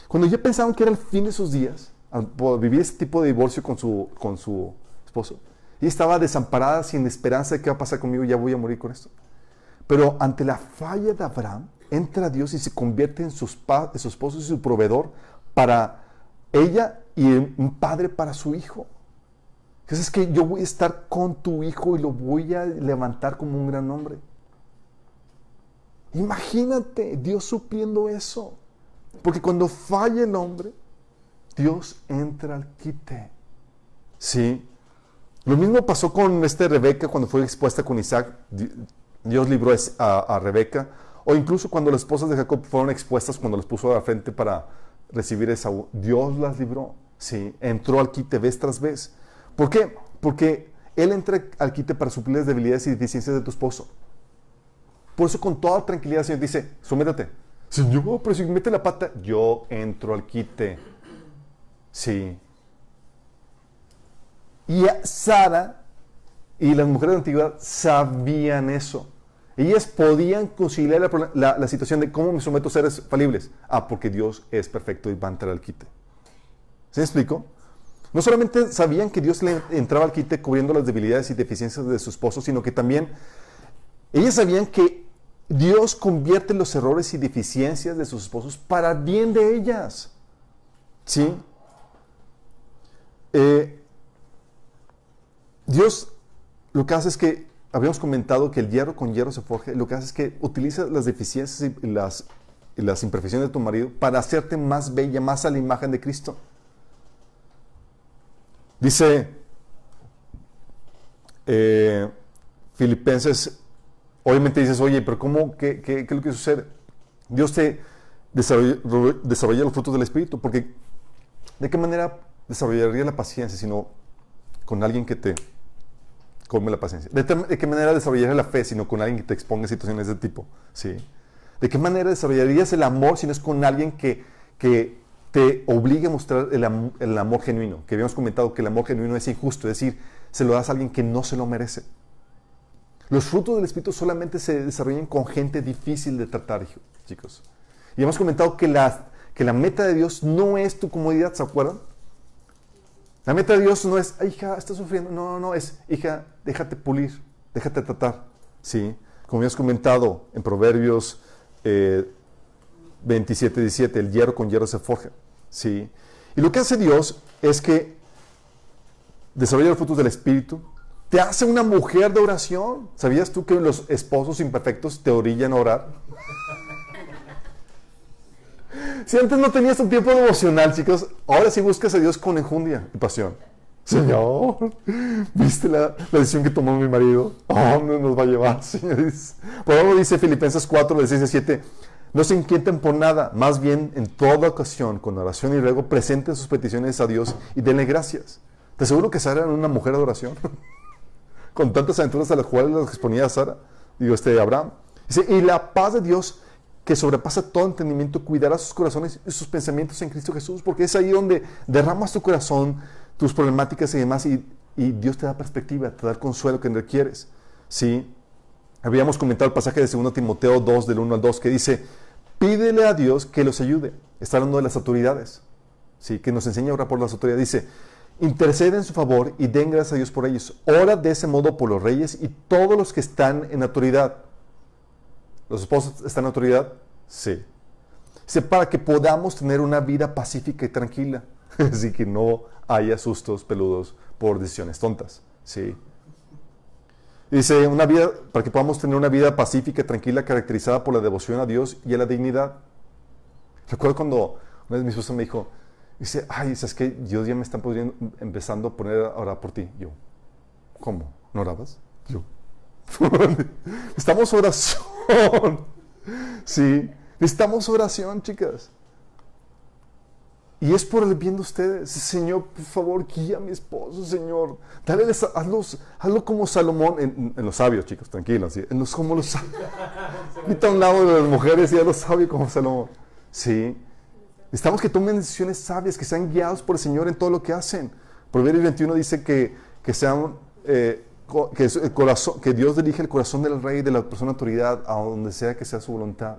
Cuando ya pensaban que era el fin de sus días, al vivir ese tipo de divorcio con su, con su esposo, ella estaba desamparada, sin esperanza de qué va a pasar conmigo, ya voy a morir con esto. Pero ante la falla de Abraham, entra Dios y se convierte en, en su esposo y su proveedor para ella y un padre para su hijo. Entonces es que yo voy a estar con tu hijo y lo voy a levantar como un gran hombre. Imagínate Dios supliendo eso. Porque cuando falla el hombre, Dios entra al quite. Sí. Lo mismo pasó con este Rebeca cuando fue expuesta con Isaac. Di- Dios libró a Rebeca. O incluso cuando las esposas de Jacob fueron expuestas cuando las puso a la frente para recibir esa. Dios las libró. Sí. Entró al quite vez tras vez. ¿Por qué? Porque Él entra al quite para suplir las debilidades y deficiencias de tu esposo. Por eso con toda tranquilidad el Señor dice, sométate. Señor, pero si mete la pata, yo entro al quite. Sí. Y Sara y las mujeres de la antigüedad sabían eso. Ellas podían conciliar la, situación de cómo me someto a seres falibles. Ah, porque Dios es perfecto y va a entrar al quite. ¿Se me explico? No solamente sabían que Dios le entraba al quite cubriendo las debilidades y deficiencias de su esposo, sino que también ellas sabían que Dios convierte los errores y deficiencias de sus esposos para bien de ellas. ¿Sí? Eh, Dios lo que hace es que, habíamos comentado que el hierro con hierro se forje, lo que hace es que utiliza las deficiencias y las, las imperfecciones de tu marido para hacerte más bella, más a la imagen de Cristo. Dice eh, Filipenses, obviamente dices, oye, pero ¿cómo? ¿Qué, qué, es lo que sucede? Dios te desarrolla, los frutos del Espíritu, porque ¿de qué manera desarrollaría la paciencia sino con alguien que te come la paciencia? ¿De, qué manera desarrollaría la fe sino con alguien que te exponga situaciones de ese tipo? ¿Sí? ¿De qué manera desarrollarías el amor si no es con alguien que, que te obligue a mostrar el, el, amor genuino? Que habíamos comentado que el amor genuino es injusto, es decir, se lo das a alguien que no se lo merece. Los frutos del Espíritu solamente se desarrollan con gente difícil de tratar, chicos. Y hemos comentado que la, que la meta de Dios no es tu comodidad, ¿se acuerdan? La meta de Dios no es, hija, estás sufriendo. No, no, no, es, hija, déjate pulir, déjate tratar. ¿Sí? Como hemos comentado en Proverbios 27, eh, 17, el hierro con hierro se forja. ¿Sí? Y lo que hace Dios es que desarrolla los frutos del Espíritu, te hace una mujer de oración. ¿Sabías tú que los esposos imperfectos te orillan a orar? Si antes no tenías un tiempo devocional, chicos, ahora sí buscas a Dios con enjundia y pasión. Señor, ¿viste la, decisión que tomó mi marido? ¿A dónde nos va a llevar, Señor? Por algo dice Filipenses 4, de 6 a 7, no se inquieten por nada, más bien en toda ocasión, con oración y ruego, presenten sus peticiones a Dios y denle gracias. Te aseguro que Sara era una mujer de oración, con tantas aventuras a las cuales las exponía Sara, digo, este Abraham. Dice, y la paz de Dios, que sobrepasa todo entendimiento, cuidará sus corazones y sus pensamientos en Cristo Jesús, porque es ahí donde derramas tu corazón, tus problemáticas y demás, y, Dios te da perspectiva, te da el consuelo que requieres. ¿sí? Habíamos comentado el pasaje de 2 Timoteo 2, del 1 al 2, que dice, pídele a Dios que los ayude. Está hablando de las autoridades, ¿sí? que nos enseña a orar por las autoridades. Dice, intercede en su favor y den gracias a Dios por ellos. Ora de ese modo por los reyes y todos los que están en autoridad ¿Los esposos están en autoridad? Sí. Dice, para que podamos tener una vida pacífica y tranquila. Así que no haya sustos peludos por decisiones tontas. Sí. Dice, una vida, para que podamos tener una vida pacífica tranquila caracterizada por la devoción a Dios y a la dignidad. Recuerdo cuando una vez mi esposa me dijo, dice, ay, es que Dios ya me está empezando a poner a orar por ti. Yo, ¿cómo? ¿No orabas? Yo, Estamos oración. sí, necesitamos oración, chicas. Y es por el bien de ustedes. Señor, por favor, guía a mi esposo, Señor. Dale, hazlo, hazlo como Salomón, en, los sabios, chicos, tranquilos. En los como los sabios. Quita un lado de las mujeres y a los sabios como Salomón. Sí. Necesitamos que tomen decisiones sabias, que sean guiados por el Señor en todo lo que hacen. Proverbios 21 dice que, que sean eh, que, el corazón, que Dios dirige el corazón del rey y de la persona de autoridad a donde sea que sea su voluntad.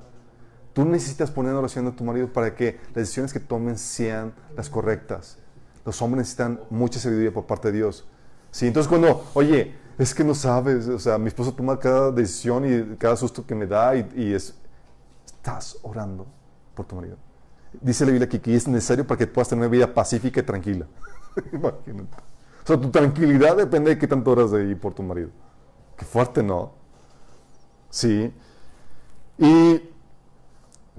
Tú necesitas poner oración a tu marido para que las decisiones que tomen sean las correctas. Los hombres necesitan mucha sabiduría por parte de Dios. Sí, entonces cuando, oye, es que no sabes, o sea, mi esposo toma cada decisión y cada susto que me da y, es, estás orando por tu marido. Dice la Biblia que es necesario para que puedas tener una vida pacífica y tranquila. Imagínate. O sea, tu tranquilidad depende de qué tanto horas de ir por tu marido. Qué fuerte, ¿no? Sí. ¿Y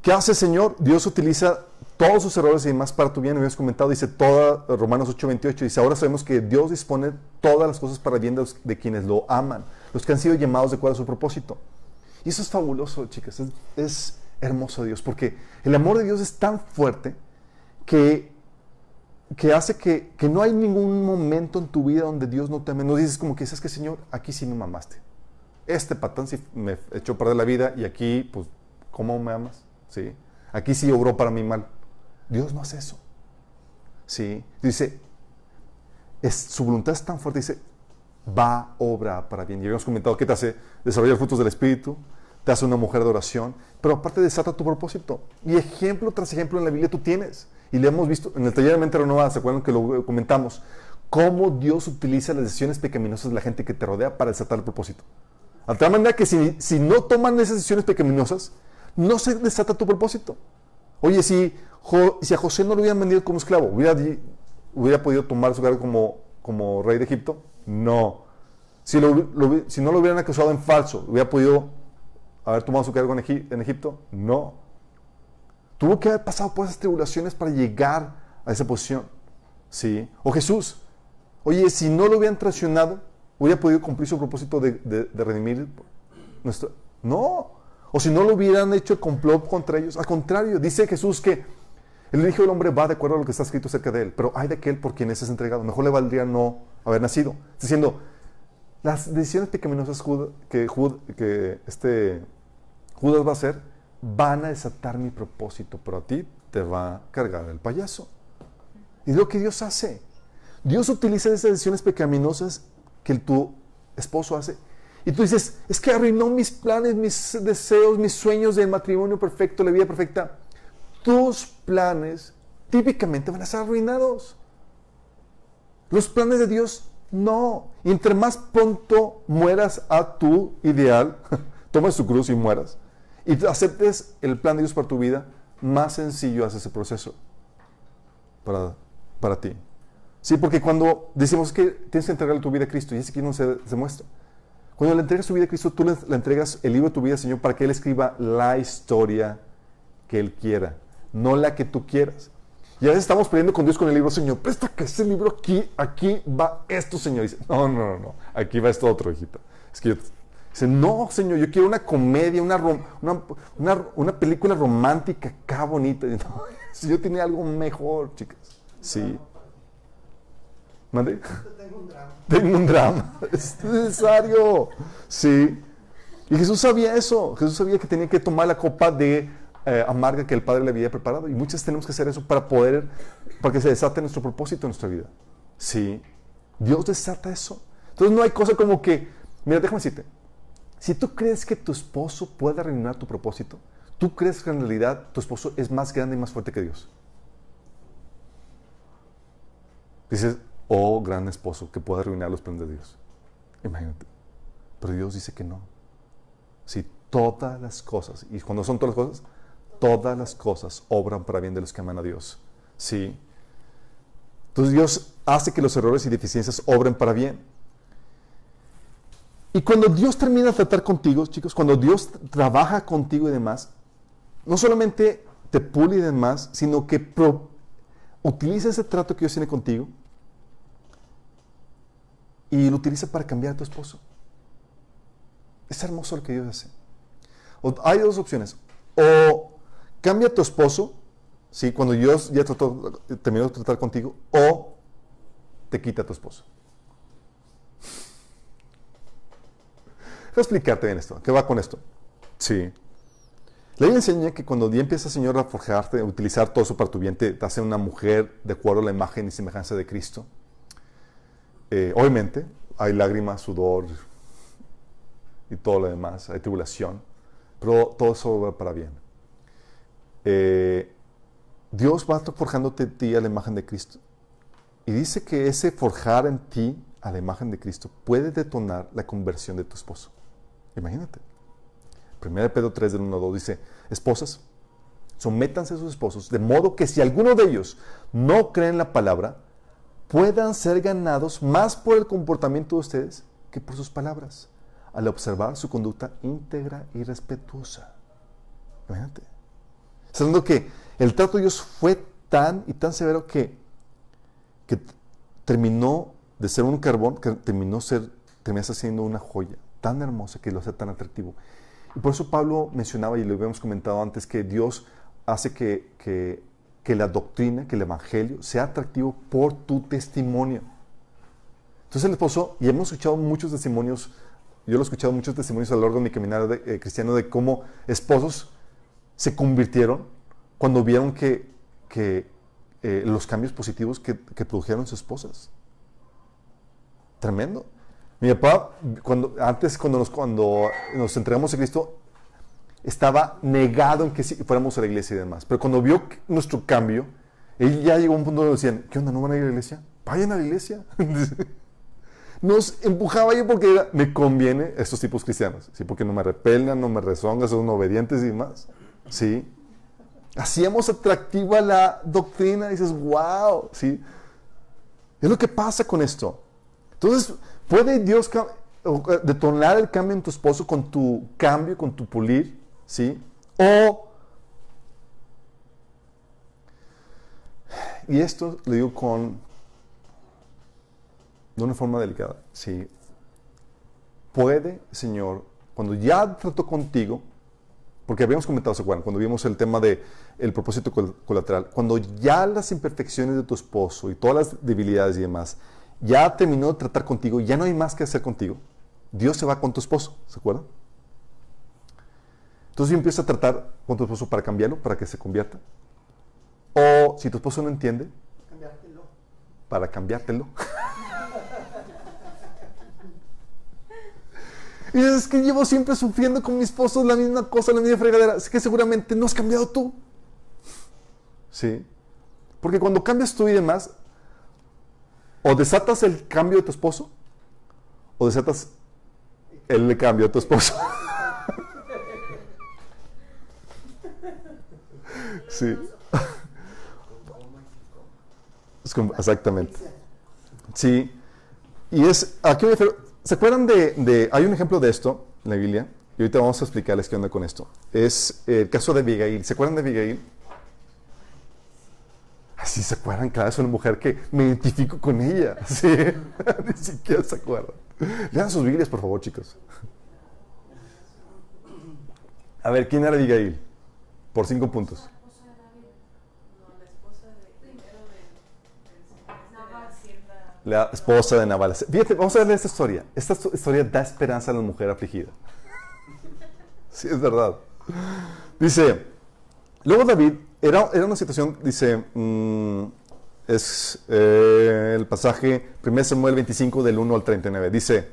qué hace Señor? Dios utiliza todos sus errores y demás para tu bien. Habíamos comentado, dice toda, Romanos 8:28, dice, ahora sabemos que Dios dispone todas las cosas para el bien de, quienes lo aman, los que han sido llamados de acuerdo a su propósito. Y eso es fabuloso, chicas, es, hermoso Dios, porque el amor de Dios es tan fuerte que que hace que, no hay ningún momento en tu vida donde Dios no te ame. No dices como que, ¿sabes que Señor? Aquí sí me mamaste. Este patán sí me echó a perder la vida y aquí, pues, ¿cómo me amas? ¿Sí? Aquí sí obró para mí mal. Dios no hace eso. ¿Sí? Dice, es, su voluntad es tan fuerte, dice, va a obrar para bien. Y habíamos comentado que te hace desarrollar frutos del Espíritu, te hace una mujer de oración, pero aparte desata tu propósito. Y ejemplo tras ejemplo en la Biblia tú tienes. Y le hemos visto en el taller de mente renovada, ¿se acuerdan que lo comentamos? Cómo Dios utiliza las decisiones pecaminosas de la gente que te rodea para desatar el propósito. De tal manera que si, si no toman esas decisiones pecaminosas, no se desata tu propósito. Oye, si, si a José no lo hubieran vendido como esclavo, ¿hubiera, hubiera podido tomar su cargo como, como rey de Egipto? No. Si, si no lo hubieran acusado en falso, ¿hubiera podido haber tomado su cargo en, Egipto? No. Tuvo que haber pasado por esas tribulaciones para llegar a esa posición. ¿Sí? O Jesús. Oye, si no lo hubieran traicionado, ¿hubiera podido cumplir su propósito de, de redimir nuestro... No. O si no lo hubieran hecho el complot contra ellos. Al contrario, dice Jesús que el Hijo del Hombre va de acuerdo a lo que está escrito acerca de él. Pero hay de aquel por quien es entregado. Mejor le valdría no haber nacido. Diciendo, las decisiones pecaminosas que, que este Judas va a hacer van a desatar mi propósito, pero a ti te va a cargar el payaso. Y es lo que Dios hace. Dios utiliza esas decisiones pecaminosas que tu esposo hace y tú dices, es que arruinó mis planes, mis deseos, mis sueños del matrimonio perfecto, la vida perfecta. Tus planes típicamente van a ser arruinados. Los planes de Dios no. Y entre más pronto mueras a tu ideal, tomes tu cruz y mueras, y aceptes el plan de Dios para tu vida, más sencillo hace ese proceso para, para ti. Sí, porque cuando decimos que tienes que entregar tu vida a Cristo, y ese que no se, se muestra. Cuando le entregas tu vida a Cristo, tú le, entregas el libro de tu vida, Señor, para que Él escriba la historia que Él quiera, no la que tú quieras. Y a veces estamos pidiendo con Dios con el libro, Señor, presta que ese libro aquí, aquí va esto, Señor. Y dice, no, no, no, no, aquí va esto otro, hijita. Es que yo, dice, no, Señor, yo quiero una comedia, una, una, una, película romántica acá bonita. si yo tenía algo mejor, chicas. Sí. ¿Mande? Tengo un drama. Tengo un drama. Es necesario. Sí. Y Jesús sabía eso. Jesús sabía que tenía que tomar la copa de eh, amarga que el Padre le había preparado. Y muchas tenemos que hacer eso para poder, para que se desate nuestro propósito en nuestra vida. Sí. Dios desata eso. Entonces no hay cosa como que, mira, déjame decirte, si tú crees que tu esposo puede arruinar tu propósito, tú crees que en realidad tu esposo es más grande y más fuerte que Dios. Dices, oh gran esposo que pueda arruinar los planes de Dios. Imagínate. Pero Dios dice que no. Si todas las cosas, y cuando son todas las cosas, todas las cosas obran para bien de los que aman a Dios. Sí. Entonces Dios hace que los errores y deficiencias obren para bien. Y cuando Dios termina de tratar contigo, chicos, cuando Dios trabaja contigo y demás, no solamente te pule y demás, sino que utiliza ese trato que Dios tiene contigo y lo utiliza para cambiar a tu esposo. Es hermoso lo que Dios hace. hay dos opciones. O cambia a tu esposo, ¿sí? cuando Dios ya trató, terminó de tratar contigo, o te quita a tu esposo. Voy a explicarte bien esto. ¿Qué va con esto? Sí. La Biblia enseña que cuando Dios empieza, Señor, a forjarte, a utilizar todo eso para tu bien, te hace una mujer de acuerdo a la imagen y semejanza de Cristo. Eh, obviamente hay lágrimas, sudor y todo lo demás, hay tribulación, pero todo eso va para bien. Eh, Dios va forjándote a ti a la imagen de Cristo. Y dice que ese forjar en ti a la imagen de Cristo puede detonar la conversión de tu esposo. Imagínate. 1 Pedro 3 del 1 2 dice, esposas, sométanse a sus esposos, de modo que si alguno de ellos no cree en la palabra, puedan ser ganados más por el comportamiento de ustedes que por sus palabras, al observar su conducta íntegra y respetuosa. Imagínate. Sabiendo que el trato de Dios fue tan y tan severo que, que terminó de ser un carbón, que terminó ser, terminó siendo una joya tan hermosa que lo hace tan atractivo. Y por eso Pablo mencionaba, y lo habíamos comentado antes, que Dios hace que, que que la doctrina, que el evangelio sea atractivo por tu testimonio. Entonces el esposo, y hemos escuchado muchos testimonios, yo lo he escuchado muchos testimonios a lo largo de mi caminar eh, cristiano de cómo esposos se convirtieron cuando vieron que, que eh, los cambios positivos que, que produjeron sus esposas. Tremendo. Mi papá, cuando, antes cuando nos, cuando nos entregamos a Cristo, estaba negado en que fuéramos a la iglesia y demás. Pero cuando vio nuestro cambio, él ya llegó a un punto donde decían, ¿qué onda? ¿No van a ir a la iglesia? Vayan a la iglesia. Nos empujaba yo porque me conviene estos tipos cristianos, ¿sí? porque no me repelnan, no me rezongan, son obedientes y demás. ¿sí? Hacíamos atractiva la doctrina, dices, wow, ¿sí? Es lo que pasa con esto. Entonces, ¿puede Dios eh, detonar el cambio en tu esposo con tu cambio, con tu pulir? ¿Sí? O, y esto lo digo con, de una forma delicada, ¿sí? Puede, Señor, cuando ya trató contigo, porque habíamos comentado, ¿se acuerdan? Cuando vimos el tema del el propósito colateral, cuando ya las imperfecciones de tu esposo y todas las debilidades y demás, ya terminó de tratar contigo, ya no hay más que hacer contigo, Dios se va con tu esposo, ¿se acuerdan? Entonces yo empiezo a tratar con tu esposo para cambiarlo, para que se convierta. O si tu esposo no entiende, Cambiártelo. para cambiártelo. y es que llevo siempre sufriendo con mi esposo la misma cosa, la misma fregadera. Es que seguramente no has cambiado tú. Sí. Porque cuando cambias tú y demás, o desatas el cambio de tu esposo, o desatas el cambio de tu esposo. Sí. Exactamente. Sí. Y es, aquí me refiero, ¿se acuerdan de, de- hay un ejemplo de esto en la Biblia? Y ahorita vamos a explicarles qué onda con esto. Es el caso de Abigail. ¿Se acuerdan de Abigail? Así se acuerdan, claro, es una mujer que me identifico con ella. Sí, ni siquiera se acuerdan. Lean sus Biblias, por favor, chicos. A ver, ¿quién era Abigail? Por cinco puntos. No, la esposa de primero del del Nabal. Hacienda. La esposa de Nabal. Fíjate, vamos a ver esta historia. Esta sto- historia da esperanza a la mujer afligida. Sí, es verdad. Dice, luego David, era, era una situación, dice, mm, es eh, el pasaje 1 Samuel 25 del 1 al 39. Dice,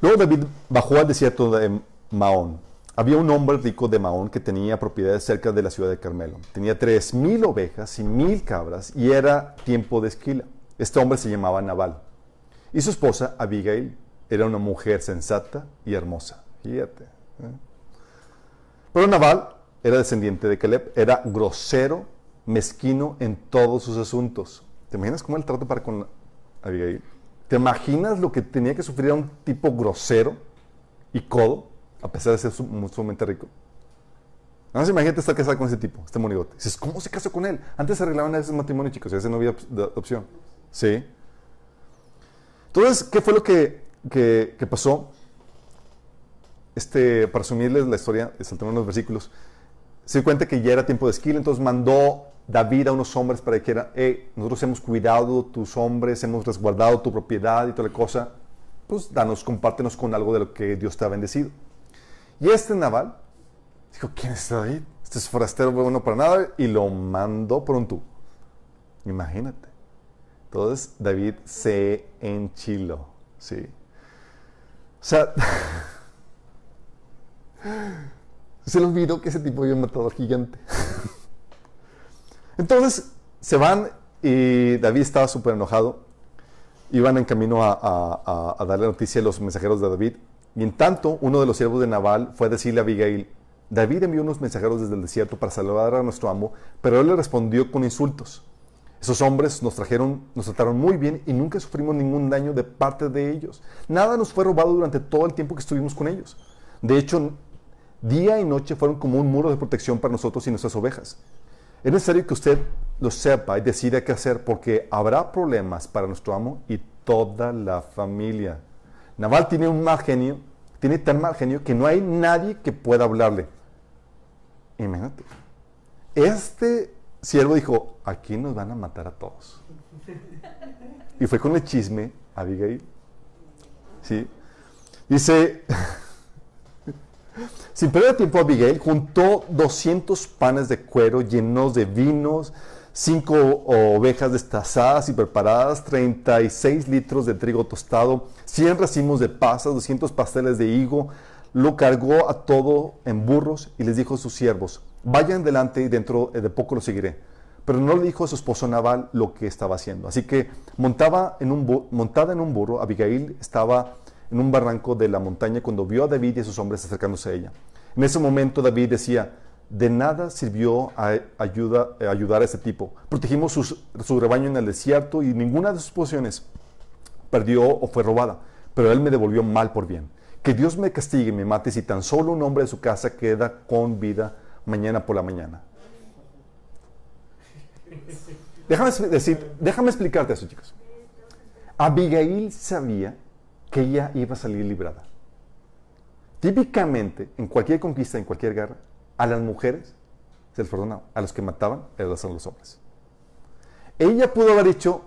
luego David bajó al desierto de Maón. Había un hombre rico de Maón que tenía propiedades cerca de la ciudad de Carmelo. Tenía tres mil ovejas y mil cabras y era tiempo de esquila. Este hombre se llamaba Nabal. Y su esposa, Abigail, era una mujer sensata y hermosa. Fíjate. ¿eh? Pero Nabal era descendiente de Caleb, era grosero, mezquino en todos sus asuntos. ¿Te imaginas cómo el trato para con Abigail? ¿Te imaginas lo que tenía que sufrir a un tipo grosero y codo, a pesar de ser sumamente rico? Nada más imagínate estar casada con ese tipo, este monigote. Dices, ¿cómo se casó con él? Antes se arreglaban a veces matrimonio, chicos, a veces no había opción. ¿Sí? Entonces, ¿qué fue lo que, que- que pasó? Este, para resumirles la historia, saltando unos versículos, se dio cuenta que ya era tiempo de esquila, entonces mandó David a unos hombres para que dijera, hey, nosotros hemos cuidado tus hombres, hemos resguardado tu propiedad y toda la cosa, pues danos, compártenos con algo de lo que Dios te ha bendecido. Y este Naval dijo, ¿quién es David? Este es forastero bueno para nada y lo mandó por un tubo. Imagínate. Entonces David se enchiló, ¿sí? O sea, se le olvidó que ese tipo había matado al gigante. Entonces se van y David estaba súper enojado. Iban en camino a, a- darle noticia a los mensajeros de David. Y en tanto, uno de los siervos de Nabal fue a decirle a Abigail, David envió unos mensajeros desde el desierto para salvar a nuestro amo, pero él le respondió con insultos. Esos hombres nos trajeron, nos trataron muy bien y nunca sufrimos ningún daño de parte de ellos. Nada nos fue robado durante todo el tiempo que estuvimos con ellos. De hecho, día y noche fueron como un muro de protección para nosotros y nuestras ovejas. Es necesario que usted lo sepa y decida qué hacer porque habrá problemas para nuestro amo y toda la familia. Naval tiene un mal genio, tiene tan mal genio que no hay nadie que pueda hablarle. Imagínate. Este siervo dijo, aquí nos van a matar a todos. Y fue con el chisme a Abigail. ¿Sí? Dice, Sin perder tiempo, Abigail juntó 200 panes de cuero llenos de vinos, cinco ovejas destazadas y preparadas, 36 litros de trigo tostado, 100 racimos de pasas, 200 pasteles de higo. Lo cargó a todo en burros y les dijo a sus siervos, vayan delante y dentro de poco lo seguiré. Pero no le dijo a su esposo Naval lo que estaba haciendo. Así que montada en un burro, Abigail estaba en un barranco de la montaña cuando vio a David y a sus hombres acercándose a ella. En ese momento David decía, de nada sirvió a a ayudar a ese tipo. Protegimos su rebaño en el desierto y ninguna de sus posesiones perdió o fue robada, pero él me devolvió mal por bien. Que Dios me castigue y me mate si tan solo un hombre de su casa queda con vida mañana por la mañana. Déjame decir, déjame explicarte eso, chicos. Abigail sabía que ella iba a salir librada. Típicamente, en cualquier conquista, en cualquier guerra, a las mujeres se les perdonaba, a los que mataban eran los hombres. Ella pudo haber dicho,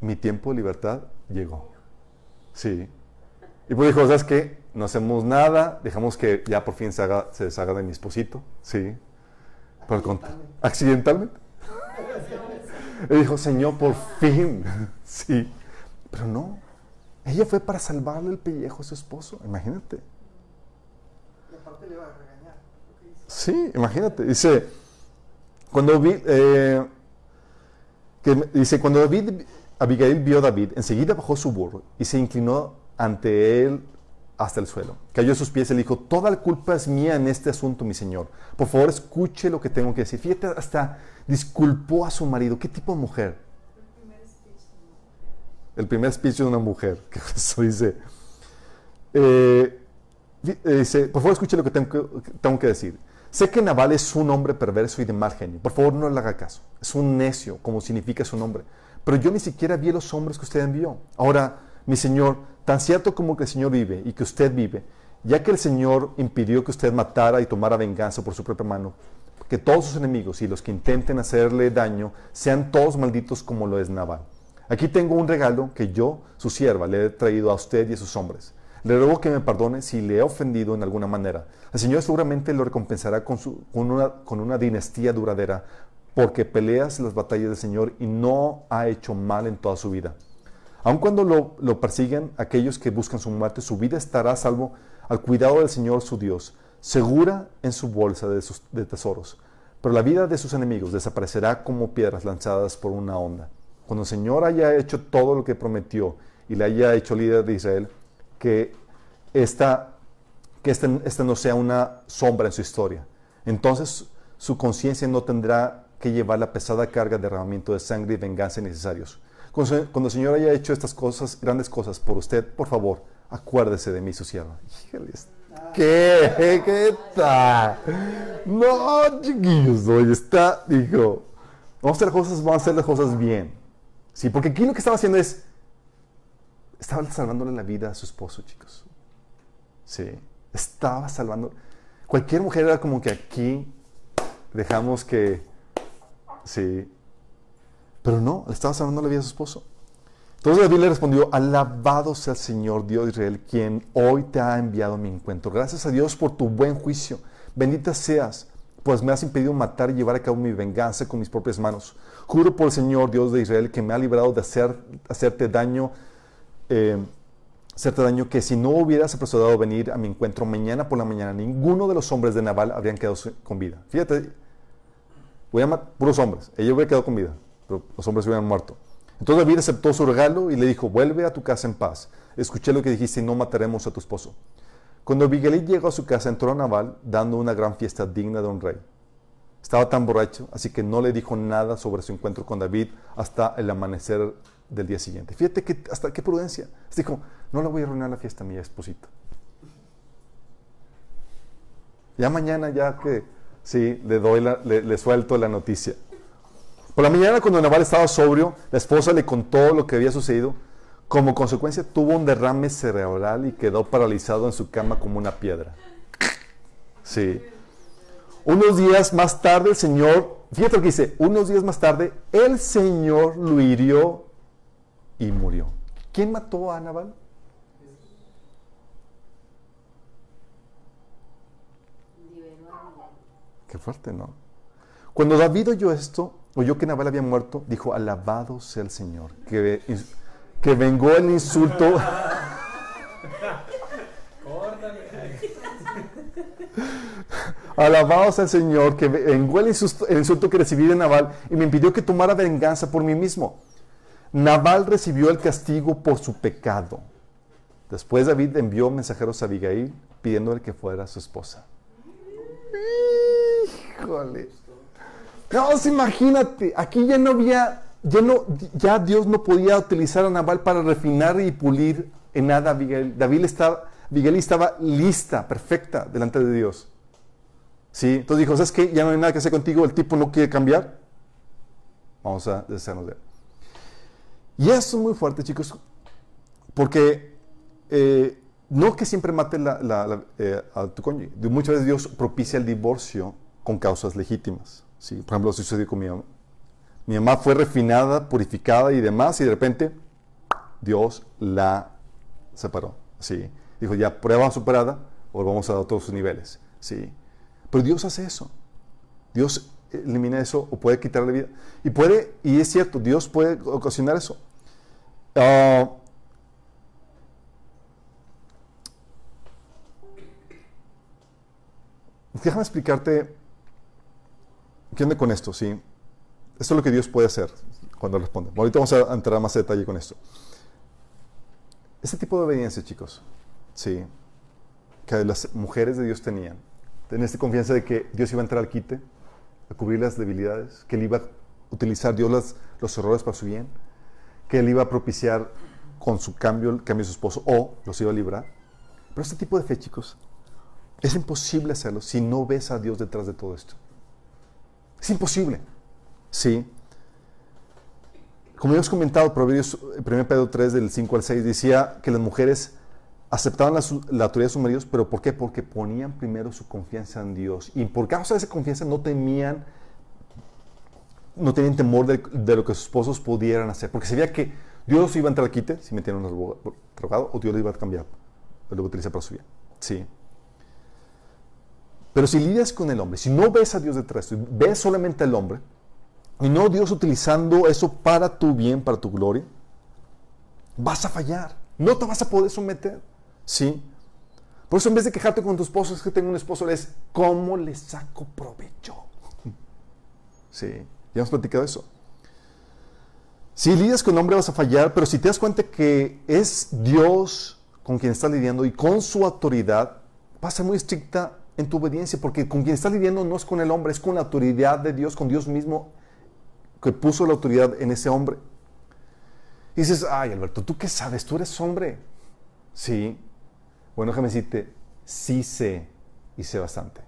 mi tiempo de libertad llegó. Sí. Y pues dijo, ¿sabes qué? No hacemos nada, dejamos que ya por fin se, haga, se deshaga de mi esposito. Sí. Pero accidentalmente. Y dijo, Señor, por fin. sí. Pero no. Ella fue para salvarle el pellejo a su esposo, imagínate. Y aparte le iba a. Sí, imagínate. Dice, cuando vi, eh, que, dice, cuando David, Abigail vio a David, enseguida bajó su burro y se inclinó ante él hasta el suelo. Cayó a sus pies y le dijo, toda la culpa es mía en este asunto, mi señor. Por favor, escuche lo que tengo que decir. Fíjate, hasta disculpó a su marido. ¿Qué tipo de mujer? el primer speech de una mujer, que eso dice, eh, eh, dice, por favor escuche lo que tengo, que tengo, que decir. Sé que Naval es un hombre perverso y de mal genio. Por favor, no le haga caso. Es un necio, como significa su nombre. Pero yo ni siquiera vi a los hombres que usted envió. Ahora, mi Señor, tan cierto como que el Señor vive y que usted vive, ya que el Señor impidió que usted matara y tomara venganza por su propia mano, que todos sus enemigos y los que intenten hacerle daño sean todos malditos como lo es Naval. Aquí tengo un regalo que yo, su sierva, le he traído a usted y a sus hombres. Le ruego que me perdone si le he ofendido en alguna manera. El Señor seguramente lo recompensará con, una, dinastía duradera, porque peleas las batallas del Señor y no ha hecho mal en toda su vida. Aun cuando lo, persiguen aquellos que buscan su muerte, su vida estará salvo al cuidado del Señor su Dios, segura en su bolsa de, de tesoros. Pero la vida de sus enemigos desaparecerá como piedras lanzadas por una onda. Cuando el Señor haya hecho todo lo que prometió y le haya hecho líder de Israel, que esta, que este, esta no sea una sombra en su historia. Entonces su conciencia no tendrá que llevar la pesada carga de derramamiento de sangre y venganza necesarios. Cuando, el Señor haya hecho estas cosas, grandes cosas por usted, por favor, acuérdese de mí, su sierva. ¿Qué? ¿Qué tal? No, chiquillos, hoy está, dijo, vamos a hacer cosas, vamos a hacer las cosas bien. Sí, porque aquí lo que estaba haciendo es, estaba salvándole la vida a su esposo, chicos. Sí, estaba salvando. Cualquier mujer era como que aquí dejamos que, sí, pero no, le estaba salvando la vida a su esposo. Entonces David le respondió, alabado sea el Señor Dios de Israel, quien hoy te ha enviado mi encuentro. Gracias a Dios por tu buen juicio. Bendita seas pues me has impedido matar y llevar a cabo mi venganza con mis propias manos. Juro por el Señor Dios de Israel que me ha librado de hacer, hacerte daño, eh, daño que si no hubieras apresurado a venir a mi encuentro mañana por la mañana, ninguno de los hombres de Naval habrían quedado con vida. Fíjate, voy a matar puros hombres, ella hubiera quedado con vida, pero los hombres hubieran muerto. Entonces David aceptó su regalo y le dijo, vuelve a tu casa en paz. Escuché lo que dijiste y no mataremos a tu esposo. Cuando Abigail llegó a su casa, entró a Naval dando una gran fiesta digna de un rey. Estaba tan borracho, así que no le dijo nada sobre su encuentro con David hasta el amanecer del día siguiente. Fíjate que, hasta qué prudencia. Dijo, no le voy a arruinar la fiesta a mi esposita. Ya mañana, ya que sí, le, doy le, le suelto la noticia. Por la mañana, cuando Naval estaba sobrio, la esposa le contó lo que había sucedido como consecuencia tuvo un derrame cerebral y quedó paralizado en su cama como una piedra. Sí. Unos días más tarde el Señor, fíjate lo que dice, unos días más tarde el Señor lo hirió y murió. ¿Quién mató a Nabal? Qué fuerte, ¿no? Cuando David oyó esto, oyó que Nabal había muerto, dijo, alabado sea el Señor, que, que vengó el insulto. Alabado sea el Señor, que vengó el insulto, el insulto que recibí de Nabal y me impidió que tomara venganza por mí mismo. Nabal recibió el castigo por su pecado. Después David envió mensajeros a Abigail pidiéndole que fuera su esposa. Híjole. No, imagínate, aquí ya no había, ya, no, ya Dios no podía utilizar a Nabal para refinar y pulir en nada a Abigail. David estaba, Abigail estaba lista, perfecta delante de Dios. ¿Sí? Entonces dijo, ¿sabes qué? Ya no hay nada que hacer contigo, el tipo no quiere cambiar. Vamos a deshacernos de él. Y eso es muy fuerte, chicos, porque eh, no que siempre mate eh, a tu cónyuge. Muchas veces Dios propicia el divorcio con causas legítimas. ¿sí? Por ejemplo, eso sucedió con mi mamá. Mi mamá fue refinada, purificada y demás, y de repente Dios la separó. ¿sí? Dijo, ya prueba superada, o vamos a otros niveles. ¿sí? Pero Dios hace eso. Dios elimina eso o puede quitar la vida. Y puede, y es cierto, Dios puede ocasionar eso. Uh, déjame explicarte qué onda con esto, ¿sí? Esto es lo que Dios puede hacer cuando responde. Ahorita vamos a entrar más detalle con esto. Este tipo de obediencia, chicos, ¿sí? Que las mujeres de Dios tenían. Tenían esta confianza de que Dios iba a entrar al quite, a cubrir las debilidades, que Él iba a utilizar Dios los errores para su bien que él iba a propiciar con su cambio, el cambio de su esposo, o los iba a librar. Pero este tipo de fe, chicos, es imposible hacerlo si no ves a Dios detrás de todo esto. Es imposible. Sí. Como hemos comentado, Proverbios 1 Pedro 3, del 5 al 6, decía que las mujeres aceptaban la, la, autoridad de sus maridos, pero ¿por qué? Porque ponían primero su confianza en Dios. Y por causa de esa confianza no temían no tenían temor de, lo que sus esposos pudieran hacer, porque sabía que Dios iba a entrar al quite si metían un drogado o Dios lo iba a cambiar, lo iba a utilizar para su bien. Sí. Pero si lidias con el hombre, si no ves a Dios detrás, ves solamente al hombre, y no Dios utilizando eso para tu bien, para tu gloria, vas a fallar. No te vas a poder someter. ¿Sí? Por eso en vez de quejarte con tu esposo, es que tengo un esposo, es cómo le saco provecho. Sí. Ya hemos platicado eso. Si lidias con hombre vas a fallar, pero si te das cuenta que es Dios con quien estás lidiando y con su autoridad, vas a ser muy estricta en tu obediencia, porque con quien estás lidiando no es con el hombre, es con la autoridad de Dios, con Dios mismo que puso la autoridad en ese hombre. Y dices, ay Alberto, ¿tú qué sabes? Tú eres hombre. Sí. Bueno, déjame decirte, sí sé y sé bastante.